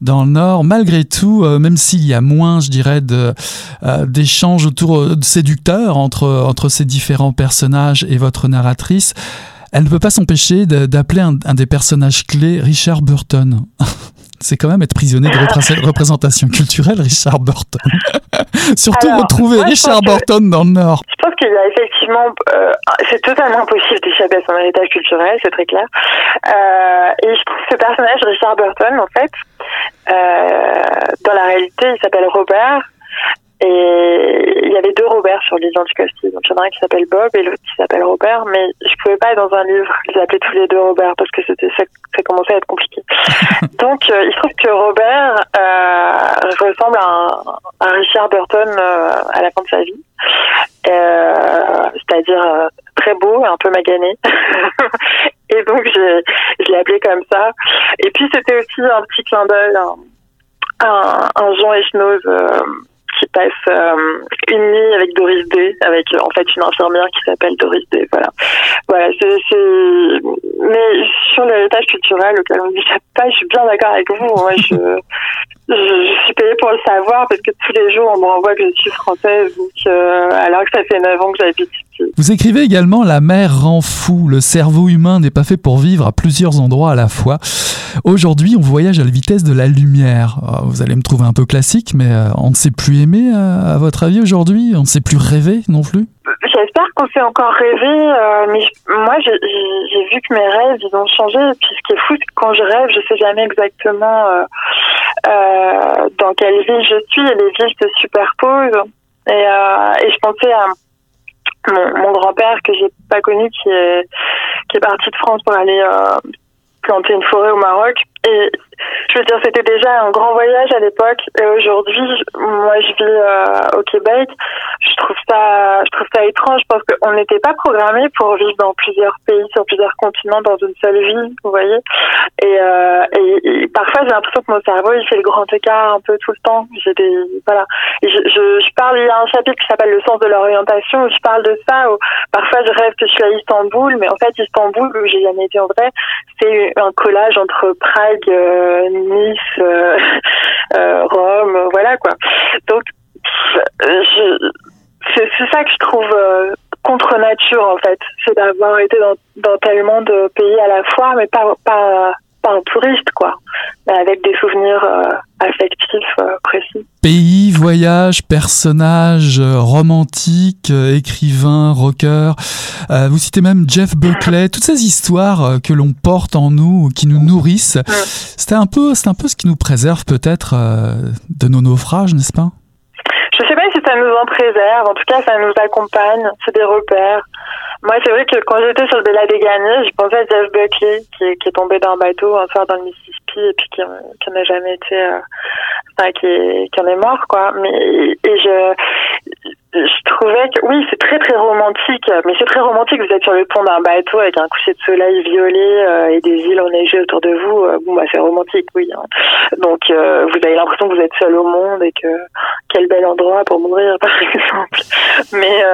Speaker 1: dans le Nord. Malgré tout, euh, même s'il y a moins, je dirais, de euh, d'échanges autour euh, de séducteurs entre entre ces différents personnages et votre narratrice. Elle ne peut pas s'empêcher d'appeler un, des personnages clés Richard Burton. [laughs] C'est quand même être prisonnier de [laughs] représentation culturelle, Richard Burton. [laughs] Surtout retrouver Richard Burton dans le Nord.
Speaker 2: Je pense qu'il y a effectivement, euh, c'est totalement impossible d'échapper à son héritage culturel, c'est très clair. Euh, et je trouve ce personnage, Richard Burton, en fait, euh, dans la réalité, il s'appelle Robert. Et il y avait deux Du casting. Donc il y en a un qui s'appelle Bob et l'autre qui s'appelle Robert. Mais je pouvais pas dans un livre les appeler tous les deux Robert parce que c'était ça, ça commençait à être compliqué. [laughs] Donc euh, il se trouve que Robert euh, ressemble à un, Richard Burton euh, à la fin de sa vie. C'est-à-dire très beau et un peu magané. [laughs] et donc je l'ai appelé comme ça. Et puis c'était aussi un petit clin d'œil, un, un, Jean Echnoz qui passe euh, une nuit avec Doris D, avec en fait une infirmière qui s'appelle Doris D. Voilà, voilà. C'est, mais sur l'héritage culturel auquel on ne pas, je suis bien d'accord avec vous. Moi, je, je, suis payée pour le savoir parce que tous les jours on me renvoie que je suis française, donc euh, alors que ça fait 9 ans que j'habite
Speaker 1: Vous écrivez également La mer rend fou. Le cerveau humain n'est pas fait pour vivre à plusieurs endroits à la fois. Aujourd'hui, on voyage à la vitesse de la lumière. Euh, vous allez me trouver un peu classique, mais euh, on ne sait plus aimer, euh, à votre avis, aujourd'hui? On ne sait plus rêver non plus?
Speaker 2: J'espère qu'on sait encore rêver, mais moi j'ai vu que mes rêves ils ont changé. Et puis ce qui est fou, c'est que quand je rêve, je sais jamais exactement dans quelle ville je suis et les villes se superposent. Et, et je pensais à mon, mon grand-père que j'ai pas connu qui est qui est parti de France pour aller planter une forêt au Maroc. Et je veux dire, c'était déjà un grand voyage à l'époque. Et aujourd'hui, moi, je vis euh, au Québec. Je trouve ça, je trouve ça étrange parce qu'on n'était pas programmé pour vivre dans plusieurs pays, sur plusieurs continents, dans une seule vie, vous voyez. Et, euh, et, parfois, j'ai l'impression que mon cerveau, il fait le grand écart un peu tout le temps. J'ai des, voilà. Je, je, je, parle, il y a un chapitre qui s'appelle le sens de l'orientation où je parle de ça. Où parfois, je rêve que je suis à Istanbul, mais en fait, Istanbul, où j'ai jamais été en vrai, c'est un collage entre Prague, euh, Nice, euh, [laughs] euh, Rome, voilà quoi. Donc c'est ça que je trouve contre nature en fait, c'est d'avoir été dans, tellement de pays à la fois, mais pas pas un touriste quoi, mais avec des souvenirs affectifs précis.
Speaker 1: Pays, voyage, personnages romantiques, écrivains, rockers. vous citez même Jeff Buckley. Toutes ces histoires que l'on porte en nous, qui nous nourrissent. C'était un peu, c'est un peu ce qui nous préserve peut-être de nos naufrages, n'est-ce pas?
Speaker 2: Si ça nous en préserve. En tout cas, ça nous accompagne. C'est des repères. Moi, c'est vrai que quand j'étais sur le Bella des Gagnés, je pensais à Jeff Buckley, qui est, qui est tombé d'un bateau un soir dans le Mississippi et puis qui, qui n'a jamais été, euh, enfin, qui, qui en est mort, quoi. Mais et je, je trouvais que oui, c'est très très romantique, mais c'est très romantique. Vous êtes sur le pont d'un bateau avec un coucher de soleil violet euh, et des îles enneigées autour de vous. Euh, bon, bah c'est romantique, oui. Hein. Donc euh, vous avez l'impression que vous êtes seul au monde et que quel bel endroit pour mourir, [laughs] par exemple. Mais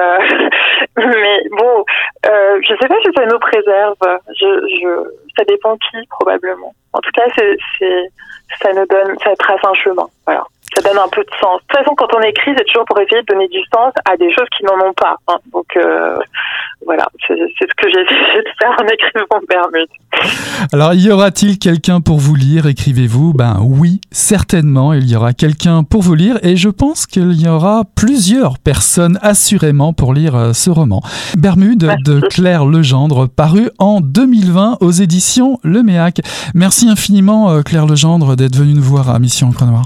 Speaker 2: [laughs] mais bon, je sais pas si ça nous préserve. Je, je ça dépend qui probablement. En tout cas, c'est ça nous donne, ça trace un chemin. Voilà ça donne un peu de sens. De toute façon, quand on écrit, c'est toujours pour essayer de donner du sens à des choses qui n'en ont pas. Hein. Donc euh, voilà, c'est ce que j'ai essayé de faire en écrivant Bermude.
Speaker 1: Alors, y aura-t-il quelqu'un pour vous lire Écrivez-vous? Ben oui, certainement, il y aura quelqu'un pour vous lire et je pense qu'il y aura plusieurs personnes assurément pour lire euh, ce roman. Bermude de Claire Legendre, paru en 2020 aux éditions Le Méac. Merci infiniment euh, Claire Legendre d'être venue nous voir à Mission Encre Noire.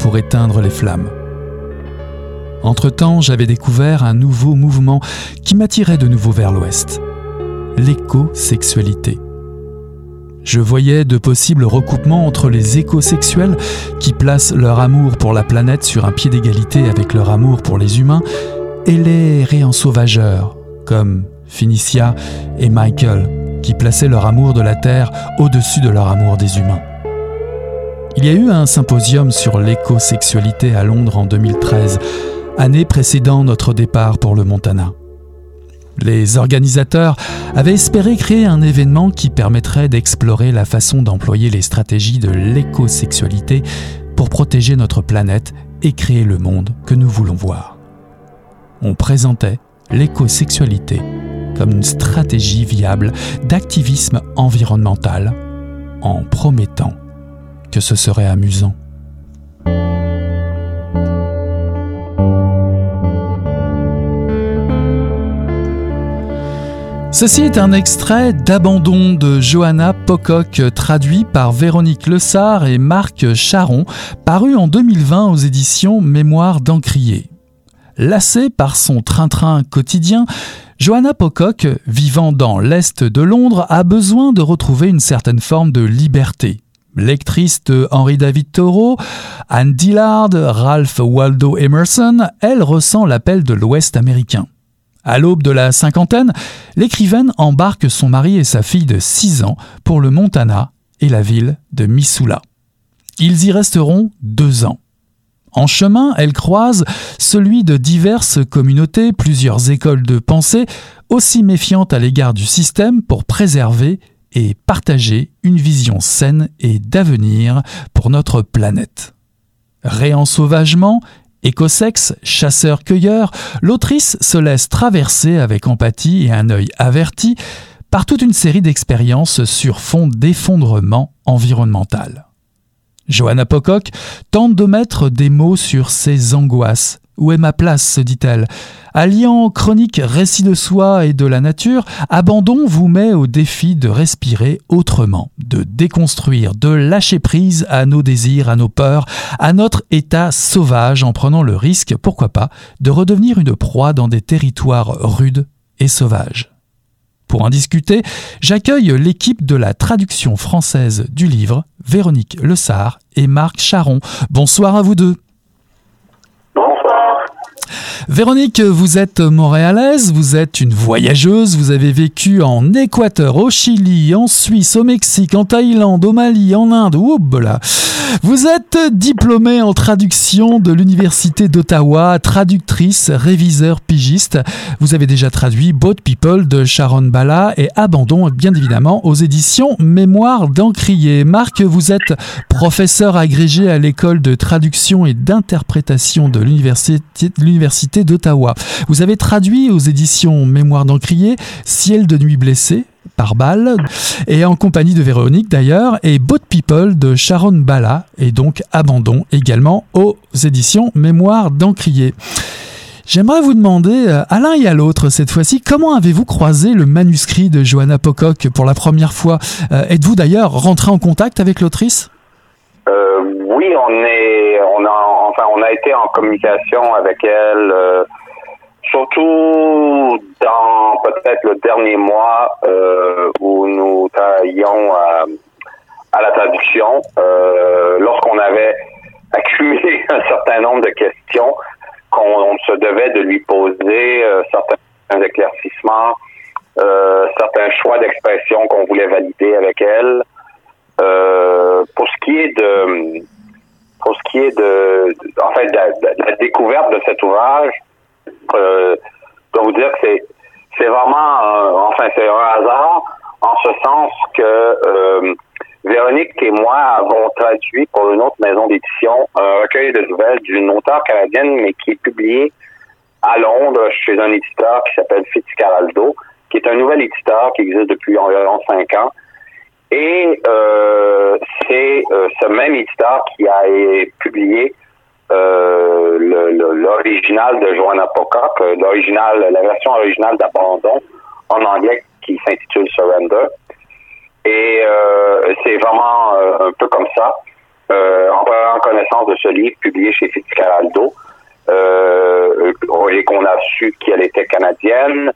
Speaker 1: Pour éteindre les flammes. Entre-temps, j'avais découvert un nouveau mouvement qui m'attirait de nouveau vers l'ouest, l'écosexualité. Je voyais de possibles recoupements entre les écosexuels qui placent leur amour pour la planète sur un pied d'égalité avec leur amour pour les humains et les réensauvageurs comme Phoenicia et Michael qui plaçaient leur amour de la Terre au-dessus de leur amour des humains. Il y a eu un symposium sur l'écosexualité à Londres en 2013, année précédant notre départ pour le Montana. Les organisateurs avaient espéré créer un événement qui permettrait d'explorer la façon d'employer les stratégies de l'écosexualité pour protéger notre planète et créer le monde que nous voulons voir. On présentait l'écosexualité comme une stratégie viable d'activisme environnemental en promettant que ce serait amusant. Ceci est un extrait d'Abandon de Johanna Pocock, traduit par Véronique Lessard et Marc Charon, paru en 2020 aux éditions Mémoire d'Encrier. Lassée par son train-train quotidien, Johanna Pocock, vivant dans l'Est de Londres, a besoin de retrouver une certaine forme de liberté. Lectrice de David Thoreau, Anne Dillard, Ralph Waldo Emerson, elle ressent l'appel de l'Ouest américain. À l'aube de la cinquantaine, l'écrivaine embarque son mari et sa fille de 6 ans pour le Montana et la ville de Missoula. Ils y resteront deux ans. En chemin, elle croise celui de diverses communautés, plusieurs écoles de pensée, aussi méfiantes à l'égard du système pour préserver et partager une vision saine et d'avenir pour notre planète. Réensauvagement, écosexe, chasseur-cueilleur, l'autrice se laisse traverser avec empathie et un œil averti par toute une série d'expériences sur fond d'effondrement environnemental. Johanna Pocock tente de mettre des mots sur ses angoisses Où est ma place se dit-elle. Alliant chronique récit de soi et de la nature, Abandon vous met au défi de respirer autrement, de déconstruire, de lâcher prise à nos désirs, à nos peurs, à notre état sauvage en prenant le risque, pourquoi pas, de redevenir une proie dans des territoires rudes et sauvages. Pour en discuter, j'accueille l'équipe de la traduction française du livre, Véronique Lessard et Marc Charon. Bonsoir à vous deux. Véronique, vous êtes montréalaise, vous êtes une voyageuse, vous avez vécu en Équateur, au Chili, en Suisse, au Mexique, en Thaïlande, au Mali, en Inde, là. Vous êtes diplômée en traduction de l'Université d'Ottawa, traductrice, réviseur, pigiste. Vous avez déjà traduit Boat People de Sharon Bala et Abandon, bien évidemment, aux éditions Mémoire d'Encrier. Marc, vous êtes professeur agrégé à l'école de traduction et d'interprétation de l'Université d'Ottawa. Vous avez traduit aux éditions Mémoire d'Encrier Ciel de nuit blessé, par et en compagnie de Véronique d'ailleurs, et Boat People de Sharon Bala, et donc Abandon également aux éditions Mémoire d'Encrier. J'aimerais vous demander, euh, à l'un et à l'autre cette fois-ci, comment avez-vous croisé le manuscrit de Johanna Pocock pour la première fois? Euh, Êtes-vous d'ailleurs rentré en contact avec l'autrice?
Speaker 3: Euh, Oui, on est, on a, enfin, on a été en communication avec elle surtout dans peut-être le dernier mois euh, où nous travaillions à, la traduction, euh, lorsqu'on avait [laughs] accumulé un certain nombre de questions qu'on se devait de lui poser, euh, certains éclaircissements, certains choix d'expression qu'on voulait valider avec elle. Pour ce qui est de pour ce qui est de, en fait de la découverte de cet ouvrage, euh, je vous dire que c'est vraiment euh, enfin c'est un hasard en ce sens que euh, Véronique et moi avons traduit pour une autre maison d'édition un recueil de nouvelles d'une auteure canadienne mais qui est publié à Londres chez un éditeur qui s'appelle Fitzcarraldo, qui est un nouvel éditeur qui existe depuis environ cinq ans. Et euh, c'est ce même éditeur qui a publié l'original de Joanna Pocock, euh, l'original, la version originale d'Abandon en anglais qui s'intitule Surrender. Et euh, c'est vraiment un peu comme ça, en connaissance de ce livre publié chez Fitzcarraldo, et qu'on a su qu'elle était canadienne,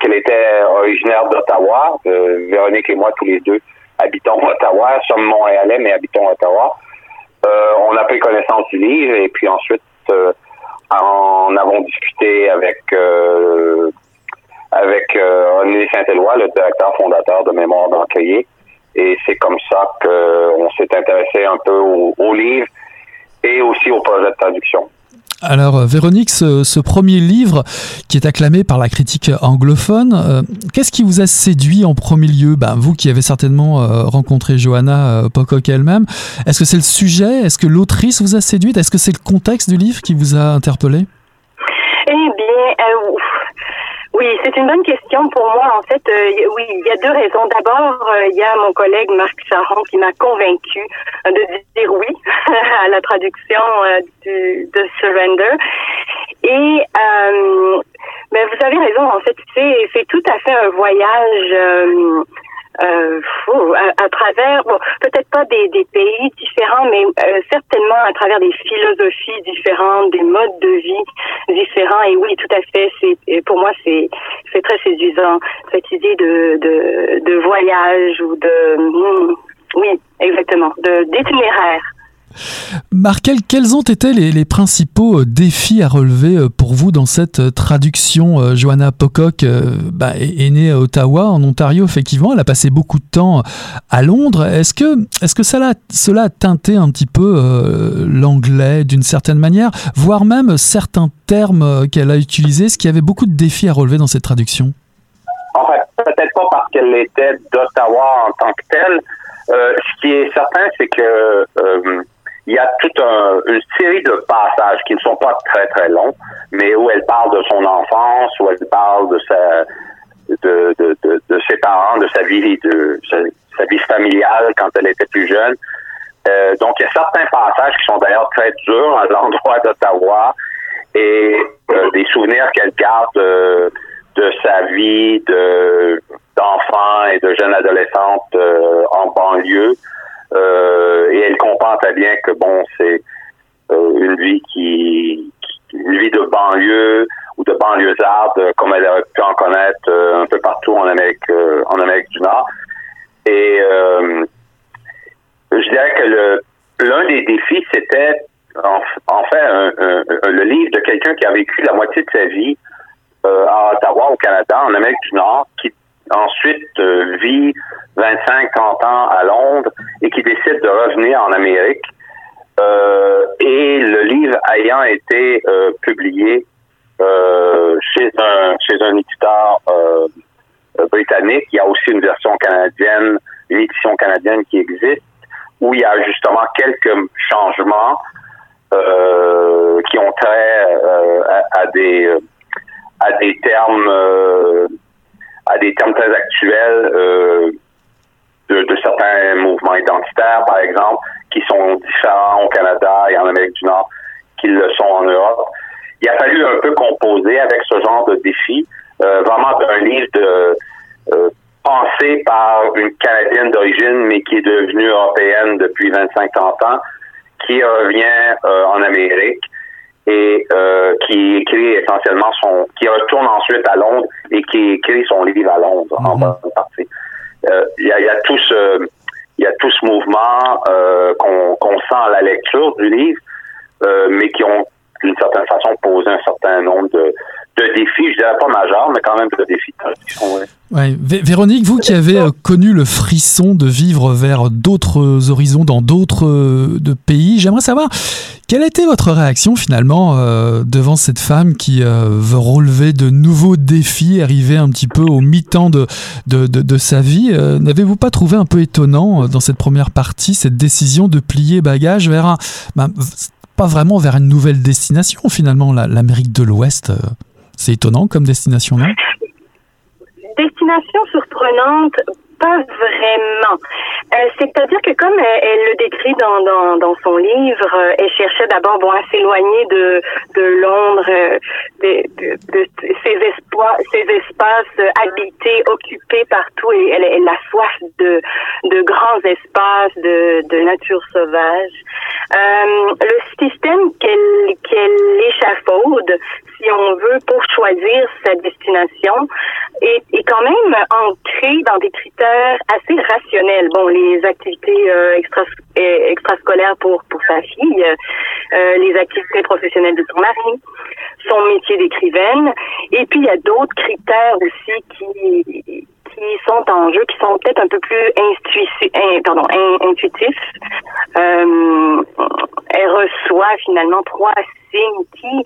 Speaker 3: qu'elle était originaire d'Ottawa. Véronique et moi, tous les deux, habitons Ottawa, sommes montréalais, mais habitons Ottawa. Euh, on a pris connaissance du livre et puis ensuite euh, en avons discuté avec euh, avec René Saint-Éloi, le directeur fondateur de Mémoire d'Encaillé. Et c'est comme ça qu'on s'est intéressé un peu au livre et aussi au projet de traduction.
Speaker 1: Alors euh, Véronique, ce, premier livre qui est acclamé par la critique anglophone, euh, qu'est-ce qui vous a séduit en premier lieu? Ben, Vous qui avez certainement euh, rencontré Johanna Pocock elle-même, est-ce que c'est le sujet? Est-ce que l'autrice vous a séduite? Est-ce que c'est le contexte du livre qui vous a interpellé?
Speaker 2: Eh bien, oui, c'est une bonne question pour moi. En fait, oui, il y a deux raisons. D'abord, il y a mon collègue Marc Charon qui m'a convaincu de dire oui [laughs] à la traduction Et mais vous avez raison. En fait, c'est tout à fait un voyage euh, à, travers, bon, peut-être pas des, pays différents, mais euh, certainement à travers des philosophies différentes, des modes de vie différents. Et oui, tout à fait, c'est pour moi c'est c'est très séduisant cette idée de de, de voyage ou de hmm, oui, exactement, de d'itinéraire.
Speaker 1: Marc, quels ont été les, principaux euh, défis à relever euh, pour vous dans cette euh, traduction Johanna Pocock bah, est, née à Ottawa, en Ontario, effectivement. Elle a passé beaucoup de temps à Londres. Est-ce que, est-ce que cela, a teinté un petit peu l'anglais d'une certaine manière, voire même certains termes qu'elle a utilisés, ce qui avait beaucoup de défis à relever dans cette traduction?
Speaker 3: En fait, peut-être pas parce qu'elle était d'Ottawa en tant que telle. ce qui est certain, c'est que il y a toute une série de passages qui ne sont pas très très longs, mais où elle parle de son enfance, où elle parle de sa de, de, de, de ses parents, de sa vie de sa, vie familiale quand elle était plus jeune. Euh, donc il y a certains passages qui sont d'ailleurs très durs à [laughs] l'endroit d'Ottawa et des souvenirs qu'elle garde de sa vie de d'enfant et de jeune adolescente en banlieue. Et elle comprend très bien que bon, c'est une vie qui, une vie de banlieue ou de banlieusarde comme elle aurait pu en connaître un peu partout en Amérique en Amérique du Nord. Et je dirais que l'un des défis, c'était en, fait le livre de quelqu'un qui a vécu la moitié de sa vie euh, à Ottawa, au Canada, en Amérique du Nord, qui ensuite euh, vit 25-30 ans à Londres et qui décide de revenir en Amérique. Euh, et le livre ayant été publié chez un chez un éditeur britannique, il y a aussi une version canadienne, une édition canadienne qui existe où il y a justement quelques changements euh, qui ont trait euh, à, des à des termes euh, à des termes très actuels de, certains mouvements identitaires, par exemple, qui sont différents au Canada et en Amérique du Nord qu'ils le sont en Europe. Il a fallu un peu composer avec ce genre de défi, vraiment un livre de pensée par une Canadienne d'origine, mais qui est devenue européenne depuis 25-30 ans, qui revient euh, en Amérique et euh, qui écrit essentiellement son, qui retourne ensuite à Londres et qui écrit son livre à Londres en mhm. bonne partie. Euh, il y, a, y, a, tout ce, il y a tout ce mouvement qu'on sent à la lecture du livre, mais qui ont d'une certaine façon posé un certain nombre de, de défis, je dirais pas majeurs, mais quand même de défis
Speaker 1: Ouais. Véronique, vous qui avez euh, connu le frisson de vivre vers d'autres horizons, dans d'autres euh, pays, j'aimerais savoir quelle a été votre réaction finalement euh, devant cette femme qui veut relever de nouveaux défis, arriver un petit peu au mi-temps de, de, de, sa vie. N'avez-vous pas trouvé un peu étonnant dans cette première partie cette décision de plier bagage vers un... Ben, pas vraiment vers une nouvelle destination finalement, l'Amérique de l'Ouest c'est étonnant comme destination, non?
Speaker 4: Destination surprenante, pas vraiment. Euh, C'est-à-dire que comme elle, le décrit dans, dans, son livre, euh, elle cherchait d'abord bon, à s'éloigner de, de Londres, euh, de, de, de, ces, espoirs, ces espaces habités, occupés partout, et elle, elle a soif de, de grands espaces, de, de nature sauvage. Le système qu'elle qu'elle échafaude, on veut, pour choisir sa destination, est, quand même ancré dans des critères assez rationnels. Bon, les activités euh, extra, euh, extrascolaires pour pour sa fille, euh, les activités professionnelles de son mari, son métier d'écrivaine, et puis il y a d'autres critères aussi qui qui sont en jeu, qui sont peut-être un peu plus intuitifs. Euh, elle reçoit finalement trois signes qui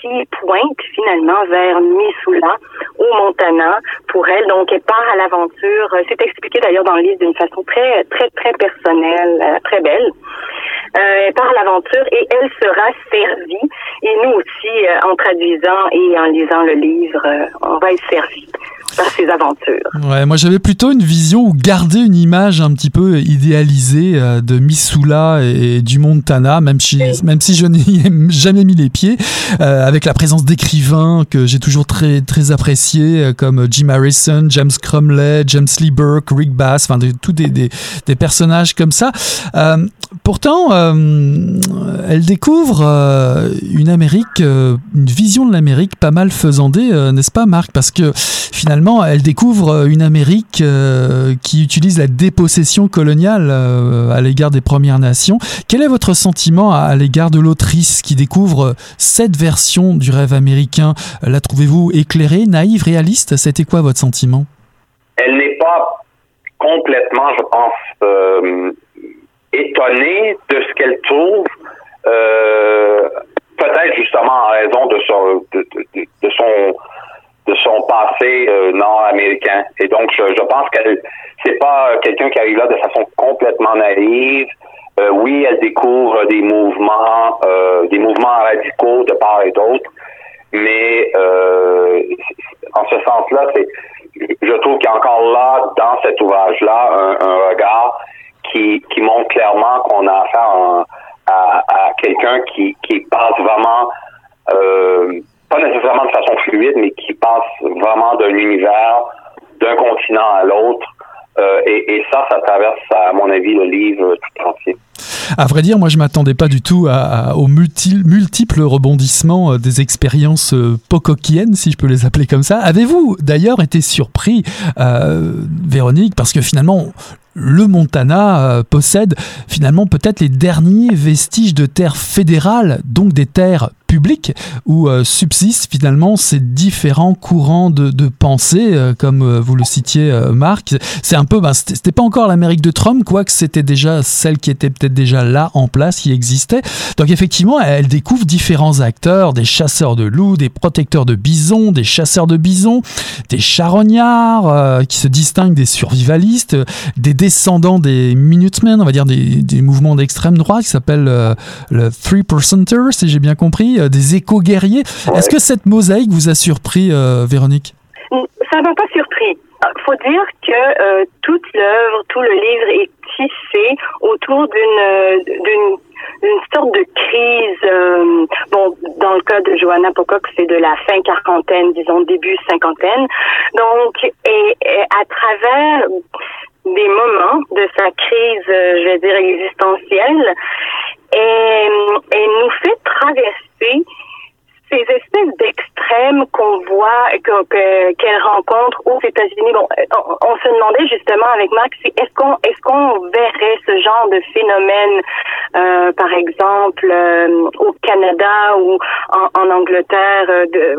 Speaker 4: qui pointe finalement vers Missoula, au Montana, pour elle. Donc, elle part à l'aventure. C'est expliqué d'ailleurs dans le livre d'une façon très, très, très personnelle, euh, très belle. Euh, elle part à l'aventure et elle sera servie. Et nous aussi, euh, en traduisant et en lisant le livre, on va être servi aventures.
Speaker 1: Ouais, moi j'avais plutôt une vision ou garder une image un petit peu idéalisée de Missoula et, du Montana, même si, même si je n'y ai [laughs] jamais mis les pieds avec la présence d'écrivains que j'ai toujours très, très appréciés, euh, comme Jim Harrison, James Cromley, James Lee Burke, Rick Bass, enfin, tous des, des, des, personnages comme ça. Euh, pourtant, euh, elle découvre une Amérique, une vision de l'Amérique pas mal faisandée, n'est-ce pas, Marc? Parce que finalement, elle découvre une Amérique qui utilise la dépossession coloniale à l'égard des Premières Nations. Quel est votre sentiment à l'égard de l'autrice qui découvre cette version du rêve américain, la trouvez-vous éclairée, naïve, réaliste? C'était quoi votre sentiment?
Speaker 3: Elle n'est pas complètement, je pense, euh, étonnée de ce qu'elle trouve. Euh, peut-être justement en raison de son de, son de son passé euh, nord-américain. Et donc, je, pense qu'elle c'est pas quelqu'un qui arrive là de façon complètement naïve. Euh, oui, elle découvre des mouvements, euh, des mouvements radicaux de part et d'autre, mais en ce sens-là, c'est, je trouve qu'il y a encore là, dans cet ouvrage-là, un, regard qui, qui montre clairement qu'on a affaire à, à quelqu'un qui, qui passe vraiment pas nécessairement de façon fluide, mais qui passe vraiment d'un univers, d'un continent à l'autre. Et, et, ça, ça traverse, à mon avis, le livre tout entier.
Speaker 1: À vrai dire, moi, je m'attendais pas du tout à, aux multiples rebondissements euh, des expériences euh, pocoquiennes, si je peux les appeler comme ça. Avez-vous d'ailleurs été surpris, euh, Véronique, parce que finalement, le Montana possède finalement peut-être les derniers vestiges de terres fédérales, donc des terres publiques, où subsistent finalement ces différents courants de, pensée, comme vous le citiez, Marc. C'est un peu, ben, c'était pas encore l'Amérique de Trump, quoique c'était déjà celle qui était peut-être déjà là en place, qui existait. Donc effectivement, elle découvre différents acteurs, des chasseurs de loups, des protecteurs de bisons, des chasseurs de bisons, des charognards qui se distinguent des survivalistes, des descendant des Minutemen, on va dire des, mouvements d'extrême droite qui s'appellent euh, le Three Percenter, si j'ai bien compris, euh, des éco-guerriers. Est-ce que cette mosaïque vous a surpris, euh, Véronique?
Speaker 4: Ça m'a pas surpris. Il faut dire que toute l'œuvre, tout le livre est tissé autour d'une d'une une sorte de crise. bon, dans le cas de Johanna Pocock, c'est de la fin quarantaine, disons début cinquantaine. Donc, et à travers des moments de sa crise, euh, je vais dire, existentielle, et, et nous fait traverser ces espèces d'extrêmes qu'on voit, qu'elle rencontre aux États-Unis. Bon, on, se demandait justement avec Max, est-ce qu'on est-ce qu'on verrait ce genre de phénomène, euh, par exemple, euh, au Canada ou en, Angleterre, de,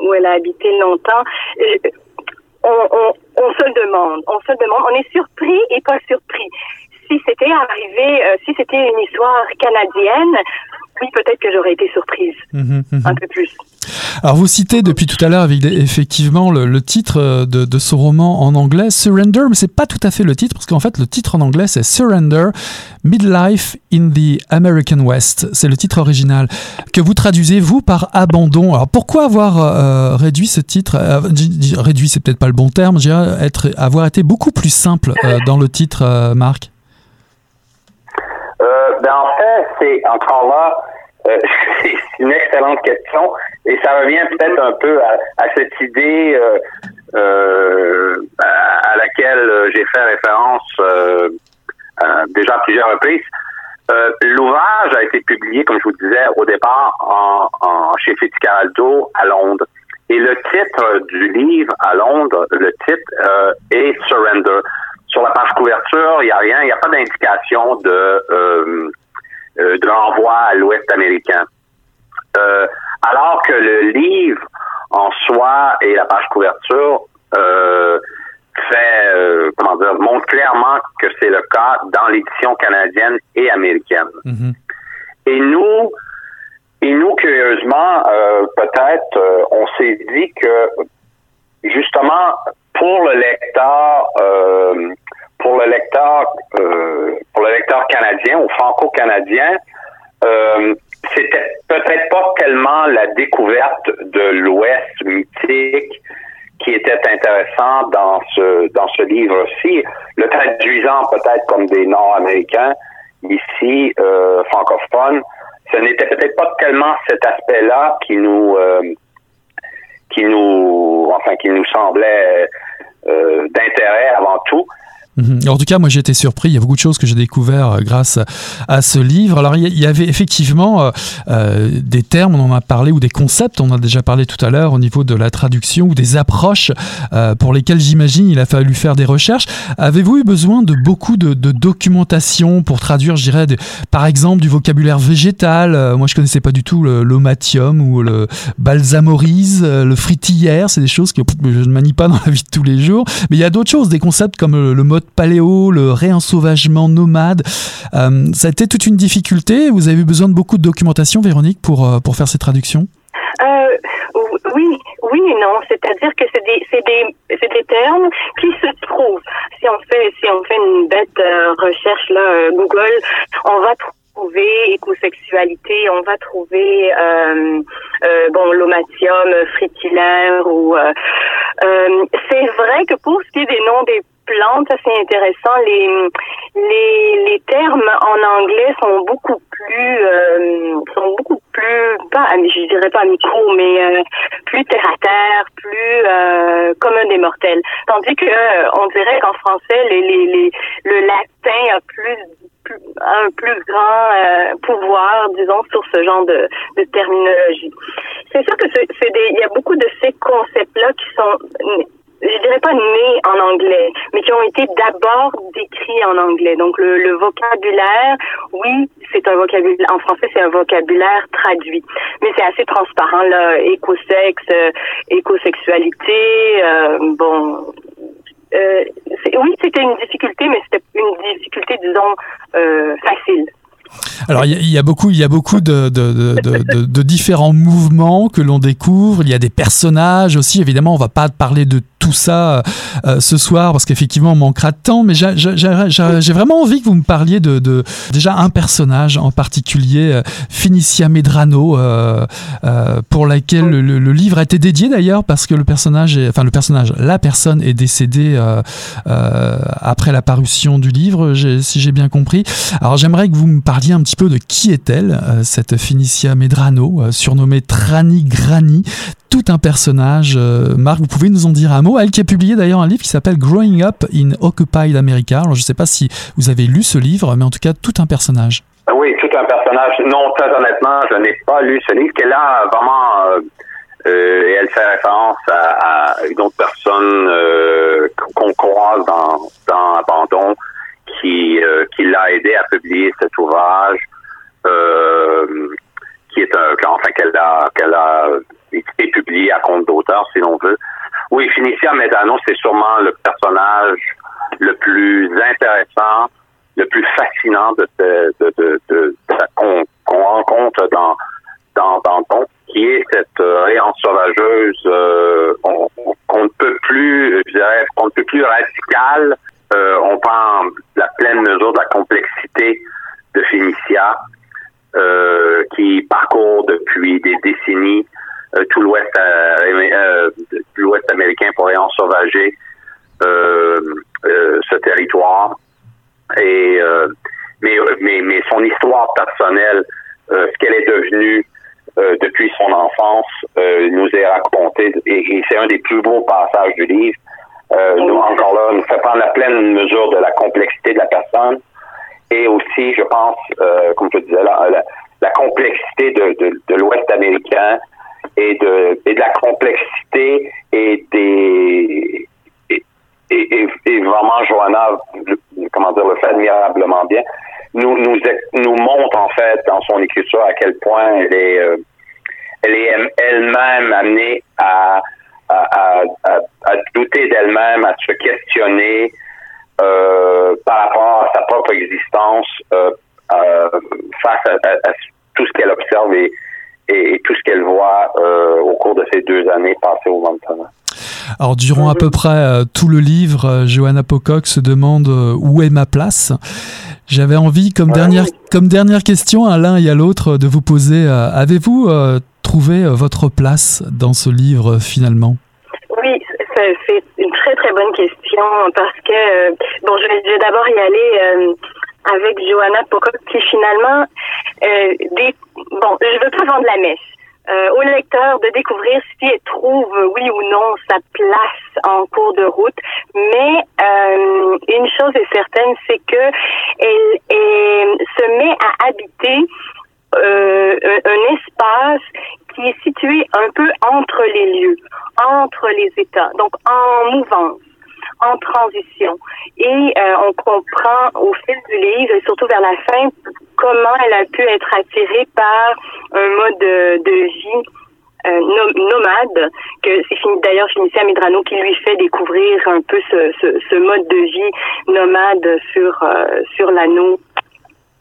Speaker 4: où elle a habité longtemps? On, on, se le demande, on se le demande, on est surpris et pas surpris. Si c'était arrivé, euh, si c'était une histoire canadienne, oui, peut-être que j'aurais été surprise mhm, mhm. un peu plus.
Speaker 1: Alors vous citez depuis tout à l'heure effectivement le, titre euh, de, de, ce roman en anglais, Surrender, mais c'est pas tout à fait le titre parce qu'en fait le titre en anglais c'est Surrender, Midlife in the American West. C'est le titre original que vous traduisez vous par abandon. Alors pourquoi avoir euh, réduit ce titre euh, Réduit, c'est peut-être pas le bon terme. être avoir été beaucoup plus simple dans le titre, Marc?
Speaker 3: Ben en fait, c'est encore là euh, [laughs] c'est une excellente question et ça revient peut-être un peu à, cette idée euh, euh, à laquelle j'ai fait référence déjà à plusieurs reprises. L'ouvrage a été publié, comme je vous disais, au départ en, en, chez Fitzcarraldo à Londres. Et le titre du livre à Londres, le titre est Surrender. Sur la page couverture, il n'y a rien, il n'y a pas d'indication de euh, de l'envoi à l'Ouest américain. Euh, alors que le livre en soi et la page couverture euh, fait, comment dire, montre clairement que c'est le cas dans l'édition canadienne et américaine. Mm-hmm. Et nous, et nous, curieusement, peut-être, on s'est dit que justement, pour le lecteur, pour le lecteur, euh, pour le lecteur canadien ou franco-canadien, euh, c'était peut-être pas tellement la découverte de l'Ouest mythique qui était intéressant dans ce dans ce livre-ci, le traduisant peut-être comme des Nord-Américains ici euh, francophones, ce n'était peut-être pas tellement cet aspect-là qui nous euh, qui nous enfin qui nous semblait euh, d'intérêt avant tout.
Speaker 1: Mhm. En tout cas, moi j'ai été surpris. Il y a beaucoup de choses que j'ai découvert euh, grâce à ce livre. Alors il y avait effectivement euh, euh, des termes, on en a parlé, ou des concepts, on en a déjà parlé tout à l'heure au niveau de la traduction ou des approches pour lesquelles j'imagine il a fallu faire des recherches. Avez-vous eu besoin de beaucoup de, documentation pour traduire, je dirais, par exemple du vocabulaire végétal? Moi je connaissais pas du tout l'omatium ou le balsamorise, le fritillère. C'est des choses que je ne manie pas dans la vie de tous les jours. Mais il y a d'autres choses, des concepts comme le mode paléo, le réensauvagement nomade. Euh, ça a été toute une difficulté. Vous avez eu besoin de beaucoup de documentation, Véronique, pour, euh, pour faire ces traductions?
Speaker 4: Euh, oui, oui et non. C'est-à-dire que c'est des, c'est des, c'est des termes qui se trouvent. Si on fait, si on fait une bête recherche là, Google, on va trouver écosexualité, on va trouver bon l'omatium fritillaire ou c'est vrai que pour ce qui est des noms des plantes, assez intéressant. Les, les, les termes en anglais sont beaucoup plus euh, sont beaucoup plus pas, je dirais pas micro, mais euh, plus terre à terre, plus euh, commun des mortels. Tandis que on dirait qu'en français, les, les, les, le latin a plus un plus grand pouvoir, disons, sur ce genre de, de terminologie. C'est sûr que c'est des, il y a beaucoup de ces concepts-là qui sont je dirais pas nés en anglais, mais qui ont été d'abord décrits en anglais. Donc le, vocabulaire, oui, c'est un vocabulaire en français, c'est un vocabulaire traduit, mais c'est assez transparent là, écosexe, euh, écosexualité, euh, bon. Euh, oui, c'était une difficulté, mais c'était une difficulté, disons, euh, facile.
Speaker 1: Alors il y, a beaucoup, il y a beaucoup de, de, différents mouvements que l'on découvre. Il y a des personnages aussi. Évidemment, on va pas parler de tout ça euh, ce soir parce qu'effectivement on manquera de temps, mais j'ai vraiment envie que vous me parliez de, de déjà un personnage en particulier, euh, Finicia Medrano, euh, pour laquelle le, livre a été dédié d'ailleurs parce que le personnage, est, enfin le personnage, la personne est décédée après la parution du livre, si j'ai bien compris. Alors j'aimerais que vous me parliez un petit peu de qui est-elle, cette Finicia Medrano, surnommée Trani Grani, tout un personnage. Marc, vous pouvez nous en dire un mot? Elle qui a publié d'ailleurs un livre qui s'appelle Growing Up in Occupied America. Alors je ne sais pas si vous avez lu ce livre, mais en tout cas tout un personnage.
Speaker 3: Oui, tout un personnage. Non, très honnêtement, je n'ai pas lu ce livre. Qu'elle a vraiment, euh, euh, elle fait référence à, une autre personne euh, qu'on croise dans, dans Abandon, qui, qui l'a aidé à publier cet ouvrage, qui est un, enfin qu'elle a, qu'elle a été publié à compte d'auteur, si l'on veut. Oui, Finicia Medano, c'est sûrement le personnage le plus intéressant, le plus fascinant de, de, de, qu'on rencontre dans dans Danton, qui est cette euh, réance sauvageuse euh, qu'on ne peut plus, je dirais, qu'on ne peut plus radicale. Euh, on prend la pleine mesure de la complexité de Finicia, euh, qui parcourt depuis des décennies euh, tout l'ouest euh, euh, l'ouest américain pour sauvager ce territoire. Et mais, mais, mais son histoire personnelle, ce qu'elle est devenue depuis son enfance, nous est raconté et, c'est un des plus beaux passages du livre. nous, encore là, nous fait prendre la pleine mesure de la complexité de la personne et aussi, je pense, comme je disais là, la, complexité de, de, de l'Ouest américain et de, et de la complexité et des et, et, et vraiment Johanna comment dire le fait admirablement bien nous nous nous montre en fait dans son écriture à quel point elle est euh, elle est elle-même amenée à à, à, à douter d'elle-même, à se questionner euh, par rapport à sa propre existence euh, euh face à, tout ce qu'elle observe et, et, tout ce qu'elle voit euh, au cours de ces deux années passées au Montana.
Speaker 1: À peu près euh, tout le livre, euh, Johanna Pocock se demande où est ma place. J'avais envie, comme, dernière, comme dernière question à l'un et à l'autre, de vous poser avez-vous trouvé votre place dans ce livre finalement?
Speaker 4: Oui, c'est une très très bonne question parce que, bon, je vais, d'abord y aller avec Johanna Pocock qui finalement, des, bon, je veux pas vendre la messe. Euh, au lecteur de découvrir si elle trouve, oui ou non, sa place en cours de route. Mais euh, une chose est certaine, c'est que elle, elle, se met à habiter euh, un, un, espace qui est situé un peu entre les lieux, entre les États, donc en mouvance en transition. Et euh, on comprend au fil du livre, et surtout vers la fin, comment elle a pu être attirée par un mode de, vie euh, nomade, que c'est d'ailleurs Finicia Medrano qui lui fait découvrir un peu ce, ce, mode de vie nomade sur euh, sur l'anneau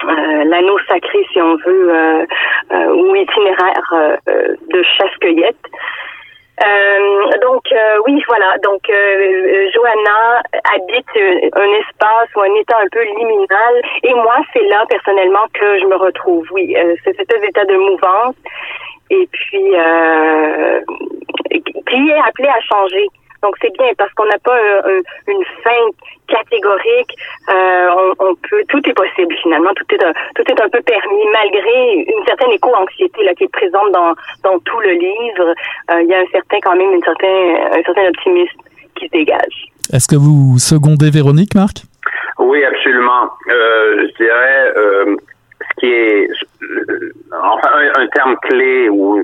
Speaker 4: l'anneau sacré si on veut ou itinéraire de chasse-cueillette. Euh, donc euh, oui, voilà. Donc euh, Johanna habite un espace ou un état un peu liminal, et moi c'est là personnellement que je me retrouve. Oui, c'est cet état de mouvance, et puis qui est appelé à changer Donc c'est bien parce qu'on n'a pas une fin catégorique. On, on, peut, tout est possible finalement. Tout est un, tout est un peu permis malgré une certaine éco-anxiété là qui est présente dans dans tout le livre. Il y a un certain quand même une certain un certain optimisme qui se dégage.
Speaker 1: Est-ce que vous secondez Véronique, Marc?
Speaker 3: Oui, absolument. Euh, je dirais euh, ce qui est enfin un, terme clé ou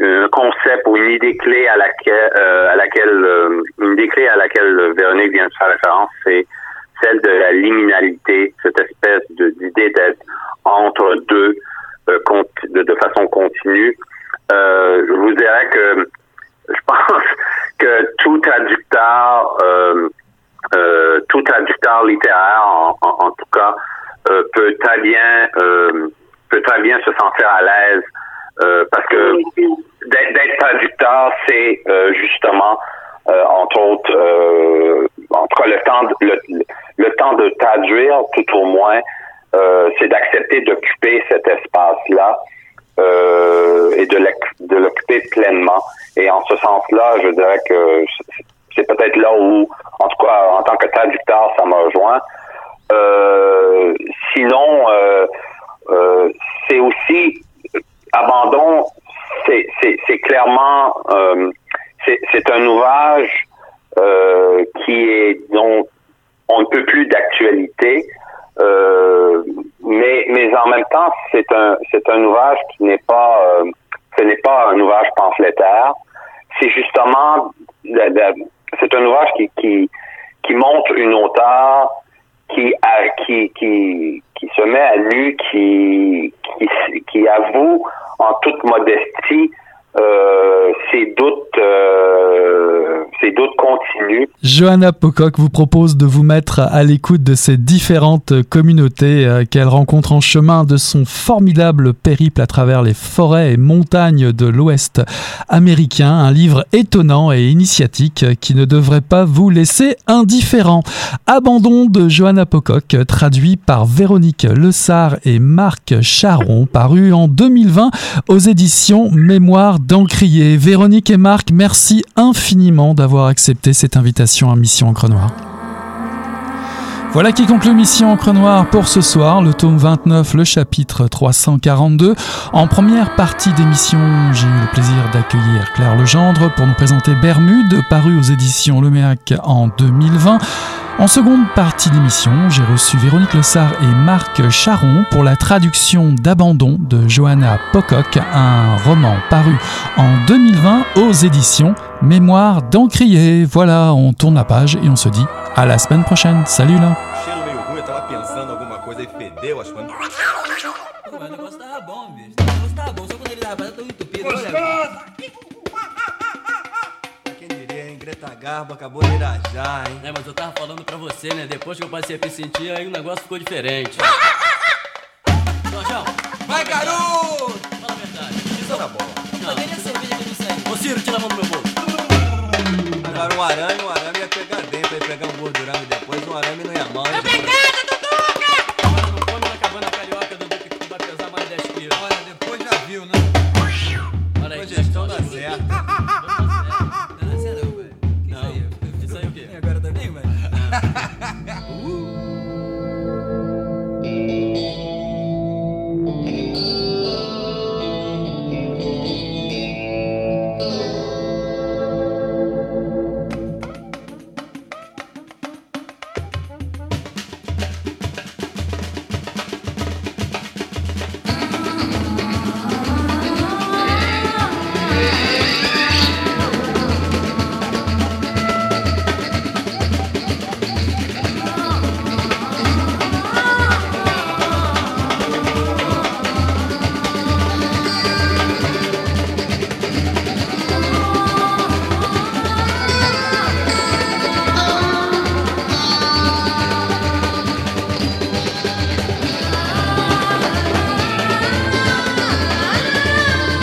Speaker 3: un concept ou une idée clé à laquelle euh, à laquelle une idée clé à laquelle Véronique vient de faire référence, c'est celle de la liminalité, cette espèce d'idée d'être entre deux de, de, façon continue. je vous dirais que [laughs] je pense que tout traducteur, euh, euh, tout traducteur littéraire, en, tout cas, euh, peut très bien, peut très bien se sentir à l'aise parce que d'être traducteur, c'est justement entre autres, en tout cas le temps, de, le, temps de traduire, tout au moins, c'est d'accepter d'occuper cet espace-là euh, et de l'occuper pleinement. Et en ce sens-là, je dirais que c'est peut-être là où, en tout cas, en tant que traducteur, ça m'a rejoint. Euh, sinon, euh, euh, c'est aussi abandon. C'est clairement, euh, c'est un ouvrage euh, qui est dont on ne peut plus d'actualité. Euh, mais, mais en même temps, c'est un, c'est un ouvrage qui n'est pas, euh, ce n'est pas un ouvrage pamphlétaire. C'est justement, c'est un ouvrage qui, qui, qui montre une auteure qui, qui, qui, qui se met à nu, qui, qui, qui avoue en toute modestie euh, ces doutes, euh, ces doutes continuent.
Speaker 1: Johanna Pocock vous propose de vous mettre à l'écoute de ces différentes communautés euh, qu'elle rencontre en chemin de son formidable périple à travers les forêts et montagnes de l'Ouest américain. Un livre étonnant et initiatique qui ne devrait pas vous laisser indifférent. Abandon de Johanna Pocock, traduit par Véronique Lessard et Marc Charon, paru en 2020 aux éditions Mémoire d'Encrier. Véronique et Marc, merci infiniment d'avoir accepté cette invitation à Mission Encre Noire. Voilà qui conclut Mission Encre Noire pour ce soir, le tome 29, le chapitre 342. En première partie d'émission, j'ai eu le plaisir d'accueillir Claire Legendre pour nous présenter Bermude, paru aux éditions Leméac en 2020. En seconde partie d'émission, j'ai reçu Véronique Lessard et Marc Charon pour la traduction d'Abandon de Johanna Pocock, un roman paru en 2020 aux éditions Mémoire d'Encrier. Voilà, on tourne la page et on se dit à la semaine prochaine. Salut là
Speaker 5: Garbo acabou de irajar, hein? É, mas eu tava falando pra você, né? Depois que eu passei a me sentir, aí o negócio ficou diferente. Jorjão! Vai, garoto! Fala a verdade. Isso tá bom. Não. Poderia cerveja que não sei. Ô, Ciro, tira a mão do meu bolso. Agora um arame, um arame